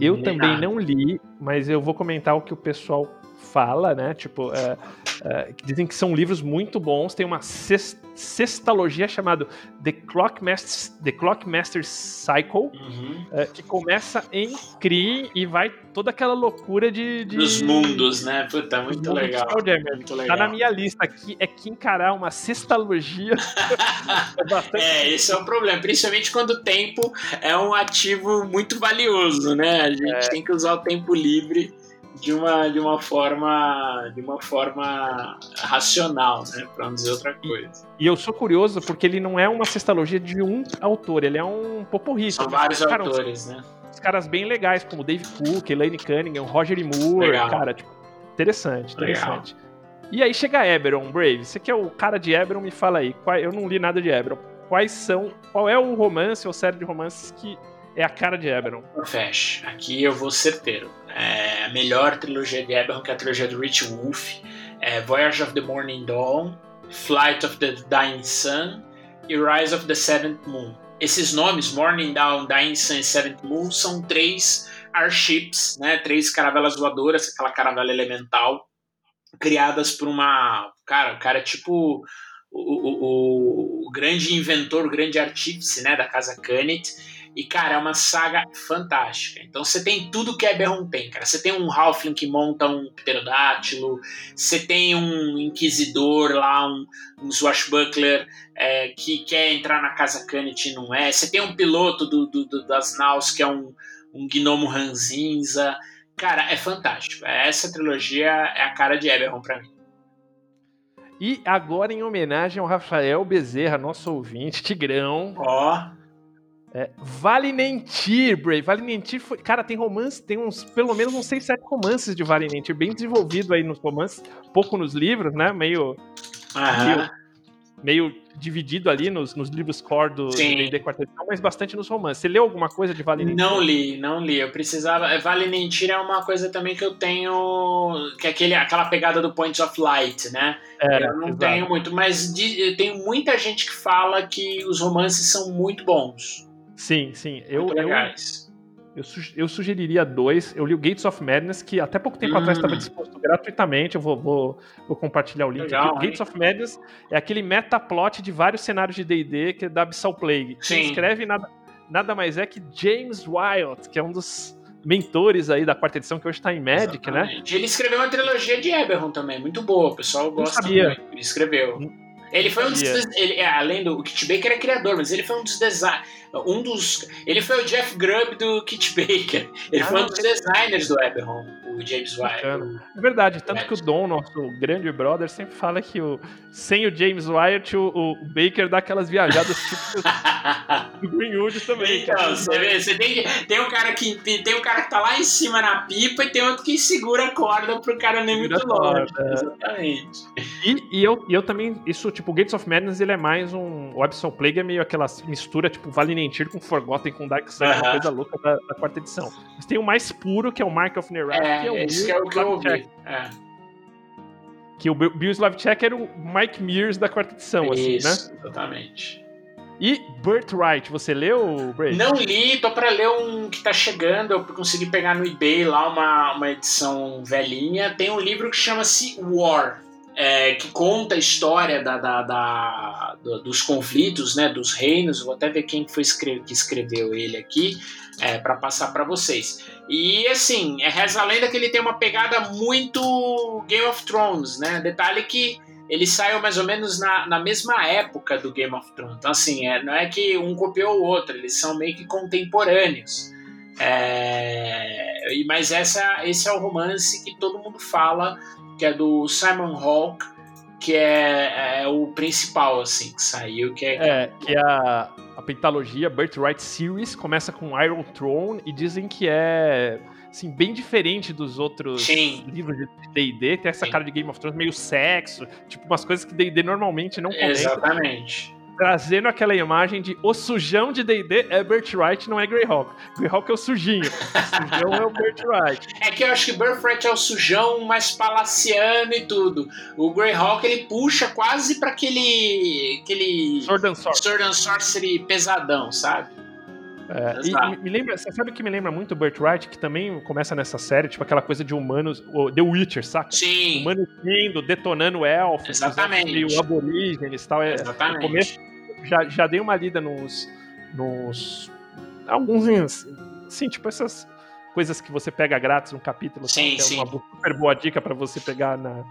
Eu também não li, mas eu vou comentar o que o pessoal fala, né? Tipo, é, é, dizem que são livros muito bons. Tem uma sextalogia chamada The Clockmaster, The Clockmaster Cycle, uhum. é, que começa em Kree e vai toda aquela loucura de. de... Dos mundos, né? Puta, muito legal. muito legal. Tá na minha lista aqui, é que encarar uma sextalogia. *laughs* é, bastante... é, esse é o problema, principalmente quando o tempo é um ativo muito valioso, né? A gente é. tem que usar o tempo livre de uma, de uma forma de uma forma racional, né, para não dizer outra coisa. E eu sou curioso porque ele não é uma sextalogia de um autor, ele é um poporri. São vários cara, autores, né? Os caras bem legais, como Dave Cook, Elaine Cunningham, Roger E. Moore, Legal. cara, tipo, interessante, interessante. Legal. E aí chega Eberron, Brave. Você que é o cara de Eberron, me fala aí. Eu não li nada de Eberron. Quais são. Qual é o romance ou série de romances que é a cara de Eberron. Fesh. Aqui eu vou certeiro. É a melhor trilogia de Eberron, que é a trilogia do Rich Wolf. É Voyage of the Morning Dawn, Flight of the Dying Sun e Rise of the Seventh Moon. Esses nomes, Morning Dawn, Dying Sun e Seventh Moon, são três airships, né? Três caravelas voadoras, aquela caravela elemental, criadas por uma... Cara, o cara é tipo... O, o, o, o grande inventor, o grande artífice né, da casa Canet e, cara, é uma saga fantástica. Então você tem tudo que Eberron tem, cara. Você tem um Halfling que monta um pterodátilo, você tem um Inquisidor lá, um, um Swashbuckler é, que quer entrar na Casa Canet e não é. Você tem um piloto do, do, do das Naus que é um, um gnomo ranzinza. Cara, é fantástico. Essa trilogia é a cara de Eberron para mim. E agora, em homenagem ao Rafael Bezerra, nosso ouvinte, Tigrão. Ó. Oh é, Valinentir, Brave. Valinentir foi. Cara, tem romance, tem uns, pelo menos uns 6, 7 romances de Valinentir, bem desenvolvido aí nos romances, pouco nos livros, né? Meio. Meio, meio, dividido ali nos, nos livros core do D&D Quarta mas bastante nos romances. Você leu alguma coisa de Valinentir? Não li, não li. Eu precisava. É, Valinentir é uma coisa também que eu tenho. Que é aquele, aquela pegada do Points of Light, né? É, eu não exato. tenho muito, mas de, tem muita gente que fala que os romances são muito bons. Sim, sim. Eu, eu, eu, eu, sugeriria dois. Eu li o Gates of Madness, que até pouco tempo hum. atrás estava disposto gratuitamente. Eu vou, vou, vou compartilhar o link Legal, aqui. O Gates of Madness é aquele metaplot de vários cenários de DD que é da Abyssal Plague. Sim. Quem escreve nada, nada mais é que James Wild, que é um dos mentores aí da quarta edição, que hoje tá em Magic, né? Exatamente. Ele escreveu uma trilogia de Eberron também, muito boa, o pessoal gosta sabia. muito. Ele escreveu. Ele foi um dos. sabia. des- Ele, é, além do. O Kit Baker é criador, mas ele foi um dos design, Um dos. Ele foi o Jeff Grubb do Kit Baker. Ele Ah, foi um dos designers do Eberron, o James. Bacana. É verdade, tanto que o Dom, nosso grande brother, sempre fala que o, sem o James Wyatt, o, o Baker dá aquelas viajadas *laughs* típicas do Greenwood também. Então, cara. você vê, você tem, tem um cara que tem um cara que tá lá em cima na pipa e tem outro que segura a corda pro cara nem Segura muito longe. é. Exatamente. E, e eu, e eu também, isso, tipo, o Gates of Madness, ele é mais um. O Absol Plague é meio aquela mistura, tipo, Valinentir com Forgotten com Dark Side, uma Aham. coisa louca da, da quarta edição. Mas tem o mais puro, que é o Mark of Nerak, que é É, esse que é o que eu Slavchek. ouvi. É. Que o Bill Slavchek era o Mike Mears da quarta edição, assim, Isso, né? exatamente. E Birthright, você leu? Não li, tô pra ler um que tá chegando. Eu consegui pegar no eBay lá uma, uma edição velhinha. Tem um livro que chama-se War, é, que conta a história da, da- da- do- dos conflitos, né, dos reinos. Vou até ver quem foi escre- que escreveu ele aqui é, para passar para vocês. E assim, é, reza a lenda que ele tem uma pegada muito Game of Thrones, né? Detalhe que ele saiu mais ou menos na, na mesma época do Game of Thrones. Então, assim, é, não é que um copiou o outro, eles são meio que contemporâneos. É, mas essa, esse é o romance que todo mundo fala, que é do Simon Hawke, que é, é o principal, assim, que saiu, que é, É, que é a, a pentalogia Birthright Series começa com Iron Throne e dizem que é assim, bem diferente dos outros Sim. livros de D&D, tem essa Sim. cara de Game of Thrones, meio sexo, tipo umas coisas que D&D normalmente não comenta, Exatamente. Trazendo aquela imagem de o sujão de D&D é Birthright, não é Greyhawk. Greyhawk é o sujinho, o sujão é o Birthright. É que eu acho que Birthright é o sujão mais palaciano e tudo. O Greyhawk ele puxa quase pra aquele. aquele. Sword and Sword. Sword and Sorcery pesadão, sabe? É, e me- lembra, você sabe o que me lembra muito Birthright, que também começa nessa série, tipo aquela coisa de humanos, o The Witcher, saca? Sim, Humanos vindo, detonando elfos, Exatamente. meio aborígenes e tal. É, no exatamente. começo já, já dei uma lida nos. nos alguns. Sim, tipo essas coisas que você pega grátis no capítulo. Sim, é sim. uma bo- super boa dica pra você pegar na,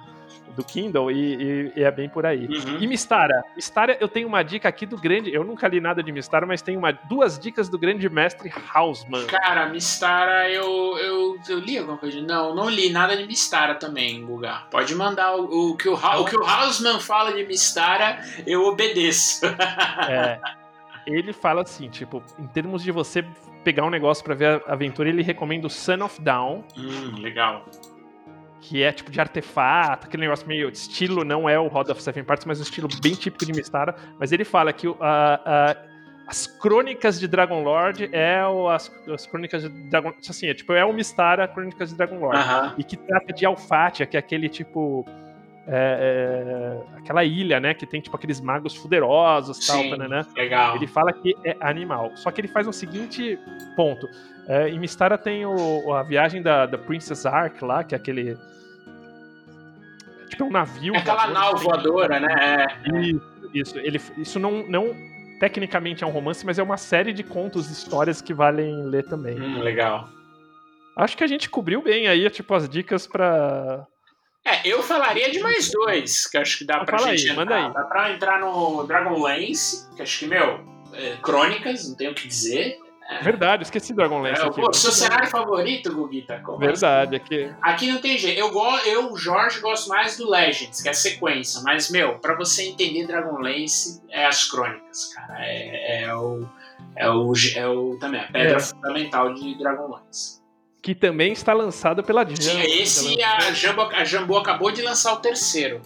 do Kindle e, e- e é bem por aí. Uhum. E Mistara? Mistara, eu tenho uma dica aqui do grande. Eu nunca li nada de Mistara, mas tenho uma, duas dicas do grande mestre Hausman. Cara, Mistara, eu, eu, eu li alguma coisa? Não, não li nada de Mistara também, Guga. Pode mandar o, o que o, o que o Hausman fala de Mistara, eu obedeço. *laughs* É, ele fala assim, tipo, em termos de você pegar um negócio pra ver a aventura, ele recomenda o Son of Down, hum, legal. Que é tipo de artefato, aquele negócio meio estilo, não é o Rod of Seven Parts, mas um estilo bem típico de Mistara. Mas ele fala que a- a- as crônicas de Dragon Lord é o, as, as crônicas de Dragon. Assim, é tipo, é o Mistara Crônicas de Dragon Lord. Aham. E que trata de Alfatia, que é aquele tipo. É, é, aquela ilha, né? Que tem tipo aqueles magos fuderosos e tal, né? legal. Ele fala que é animal. Só que ele faz um seguinte ponto. É, em Mistara tem o- a viagem da, da Princess Ark lá, que é aquele. Tipo, é um navio. É aquela nau voadora, né? É. Isso, isso. Ele, isso não, não tecnicamente é um romance, mas é uma série de contos e histórias que valem ler também. Hum, legal. Acho que a gente cobriu bem aí, tipo, as dicas pra. É, eu falaria de mais dois, que acho que dá Então pra gente aí, entrar. manda aí. Dá pra entrar no Dragonlance, que acho que, meu, é, crônicas, não tenho o que dizer. Verdade, eu esqueci Dragonlance É, aqui. pô, seu cenário favorito, Guguita? Assim? Verdade, aqui. Aqui não tem jeito. Eu, go- eu, Jorge, gosto mais do Legends, que é a sequência. Mas, meu, pra você entender Dragonlance, é as crônicas, cara. É, é o, é, o, é o. Também, a pedra É. fundamental de Dragonlance. Que também está lançado pela Jump. Sim, esse a Jambo, a Jambu acabou de lançar o terceiro.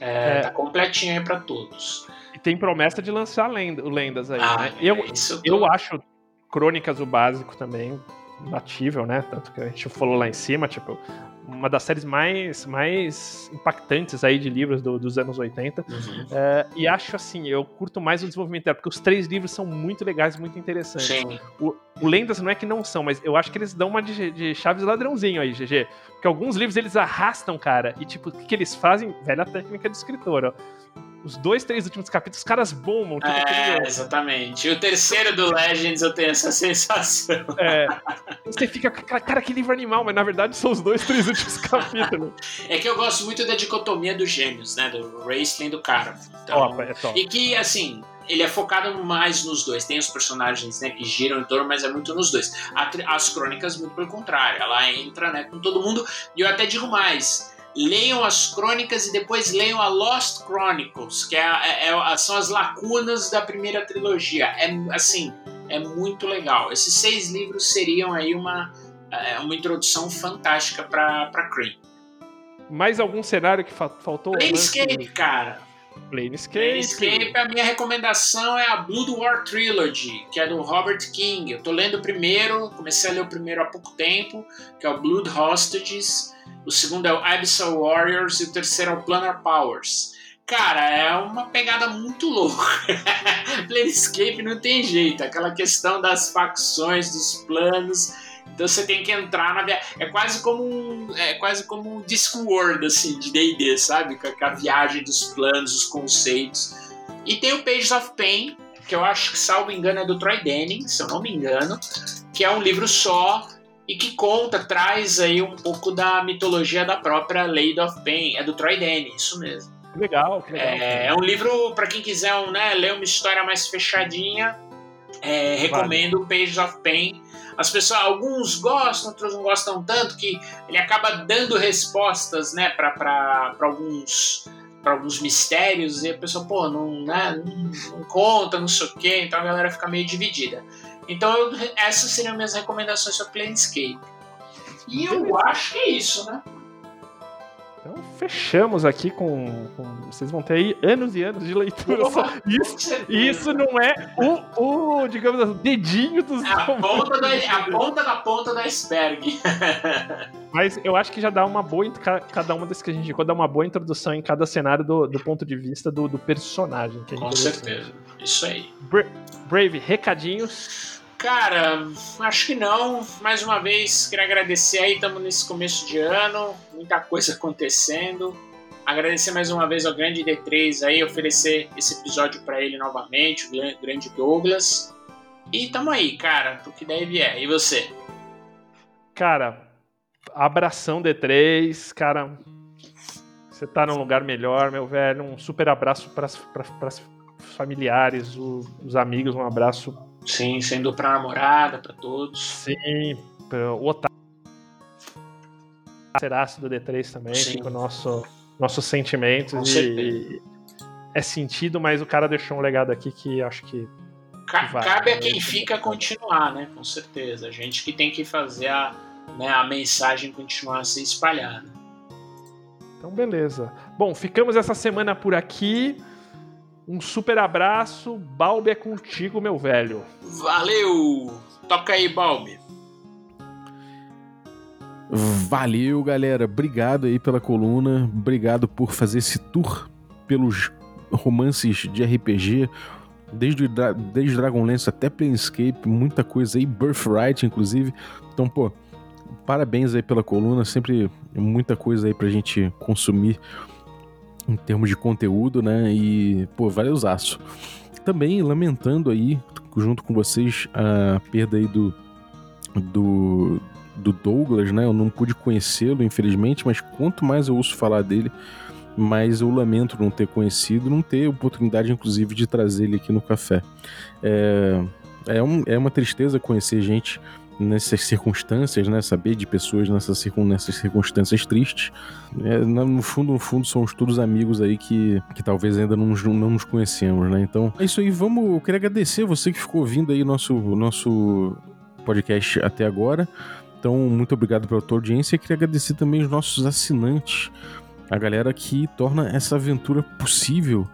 É, É. Tá completinho aí pra todos. E tem promessa de lançar lenda, o Lendas aí, Ah, né? Eu, tô- eu acho Crônicas o básico também batível, né? Tanto que a gente falou lá em cima, tipo, uma das séries mais, mais impactantes aí de livros do, dos anos 80. Uhum. É, e acho assim, eu curto mais o desenvolvimento dela, porque os três livros são muito legais, muito interessantes. Sim. O, o Lendas não é que não são, mas eu acho que eles dão uma de, de Chaves ladrãozinho aí, GG. Porque alguns livros eles arrastam, cara, e tipo, o que, que eles fazem? Velha técnica do escritor, ó os dois, três últimos capítulos, os caras bombam. Tipo, é, exatamente. E o terceiro do Legends eu tenho essa *laughs* sensação. É. Você fica com aquela cara, que livro animal, mas na verdade são os dois, três últimos *laughs* capítulos. É que eu gosto muito da dicotomia dos gêmeos, né? Do Raceling e do Cara. Então, oh, é top. E que, assim, ele é focado mais nos dois. Tem os personagens né, que giram em torno, mas é muito nos dois. As crônicas, muito pelo contrário. Ela entra né, com todo mundo. E eu até digo mais leiam as crônicas e depois leiam a Lost Chronicles, que é, é, é, são as lacunas da primeira trilogia. É assim, é muito legal. Esses seis livros seriam aí uma, é, uma introdução fantástica para Cream. Mais algum cenário que fa faltou? Planescape, cara. Planescape. Planescape, a minha recomendação é a Blood War Trilogy, que é do Robert King. Eu tô lendo o primeiro, comecei a ler o primeiro há pouco tempo, que é o Blood Hostages o segundo é o Abyssal Warriors e o terceiro é o Planar Powers. Cara, é uma pegada muito louca. *laughs* Planescape não tem jeito, aquela questão das facções, dos planos. Então você tem que entrar na viagem. É quase como um, é quase como um Discworld assim de D&D, sabe? Com a viagem dos planos, os conceitos. E tem o Pages of Pain, que eu acho que salvo engano é do Troy Denning, se eu não me engano, que é um livro só e que conta, traz aí um pouco da mitologia da própria Lady of Pain. É do Troy Dany, isso mesmo. Legal, legal. É, é um livro, para quem quiser um, né, ler uma história mais fechadinha, é, recomendo o Pages of Pain. As pessoas, alguns gostam, outros não gostam tanto, que ele acaba dando respostas né, para alguns para alguns mistérios e a pessoa, pô, não, né, não, não conta, não sei o quê, então a galera fica meio dividida. Então, eu, essas seriam minhas recomendações sobre Planescape. E eu acho que é isso, né? Então fechamos aqui com, com, Vocês vão ter aí anos e anos de leitura. isso, isso não é o, o digamos assim, dedinho dos. É a ponta, da, é a ponta da ponta da iceberg. *laughs* *laughs* Mas eu acho que já dá uma boa. Cada uma das que a gente indicou dá uma boa introdução em cada cenário do, do ponto de vista do, do personagem. É com certeza. Isso aí. Bra Brave, recadinhos. Cara, acho que não. Mais uma vez, queria agradecer aí, estamos nesse começo de ano, muita coisa *laughs* acontecendo. Agradecer mais uma vez ao grande D3 aí, oferecer esse episódio para ele novamente, o grande Douglas. E tamo aí, cara, pro que deve vier. E você? Cara, abração D3, cara. Você tá num lugar melhor, meu velho. Um super abraço para os familiares, os amigos, um abraço Sim, sendo pra namorada, pra todos. Sim, o Otávio. Seraço do D3 também, Sim. fica o nosso, nossos sentimentos. e, é sentido, mas o cara deixou um legado aqui que acho que. Ca vai, cabe a quem fica continuar, né? Com certeza. A gente que tem que fazer a, né, a mensagem continuar a ser espalhada. Então, beleza. Bom, ficamos essa semana por aqui. Um super abraço. Balbi é contigo, meu velho. Valeu! Toca aí, Balbi. Valeu, galera. Obrigado aí pela coluna. Obrigado por fazer esse tour pelos romances de RPG. Desde, desde Dragonlance até Planescape, muita coisa aí, Birthright, inclusive. Então, pô, parabéns aí pela coluna, sempre muita coisa aí pra gente consumir em termos de conteúdo, né? E, pô, valeu aço. Também lamentando aí, junto com vocês, a perda aí do, do, do Douglas, né? Eu não pude conhecê-lo, infelizmente, mas quanto mais eu ouço falar dele, mais eu lamento não ter conhecido, não ter oportunidade, inclusive, de trazer ele aqui no café. É, é, um, é uma tristeza conhecer gente nessas circunstâncias, né? Saber de pessoas nessas, nessas circunstâncias tristes. É, no fundo, no fundo, somos todos amigos aí que, que talvez ainda não, não nos conhecemos, né? Então, é isso aí. Vamos. Eu queria agradecer você que ficou ouvindo aí nosso, nosso podcast até agora. Então, muito obrigado pela tua audiência. E queria agradecer também os nossos assinantes, a galera que torna essa aventura possível.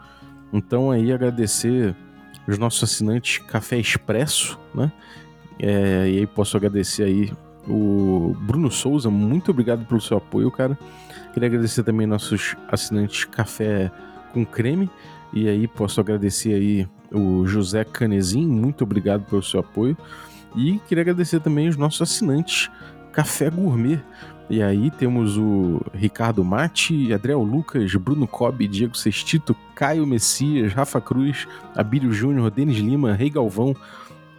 Então, aí, agradecer os nossos assinantes Café Expresso, né? É, e aí posso agradecer aí o Bruno Souza, muito obrigado pelo seu apoio, cara. Queria agradecer também nossos assinantes Café com Creme. E aí posso agradecer aí o José Canezin, muito obrigado pelo seu apoio. E queria agradecer também os nossos assinantes Café Gourmet. E aí temos o Ricardo Mate, Adriel Lucas, Bruno Cobb, Diego Sextito, Caio Messias, Rafa Cruz, Abílio Júnior, Denis Lima, Rei Galvão,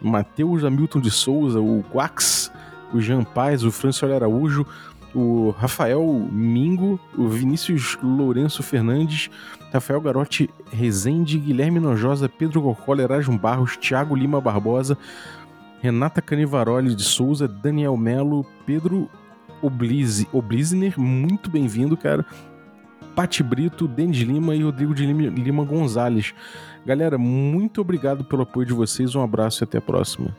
Matheus Hamilton de Souza, o Guax, o Jean Paz, o Francisco Araújo, o Rafael Mingo, o Vinícius Lourenço Fernandes, Rafael Garotti Rezende, Guilherme Nojosa, Pedro Cocola, Erasmo Barros, Thiago Lima Barbosa, Renata Canivaroli de Souza, Daniel Melo, Pedro Oblize, Oblizner, muito bem-vindo, cara. Pati Brito, Denis Lima e Rodrigo de Lima, Lima Gonzalez. Galera, muito obrigado pelo apoio de vocês, um abraço e até a próxima.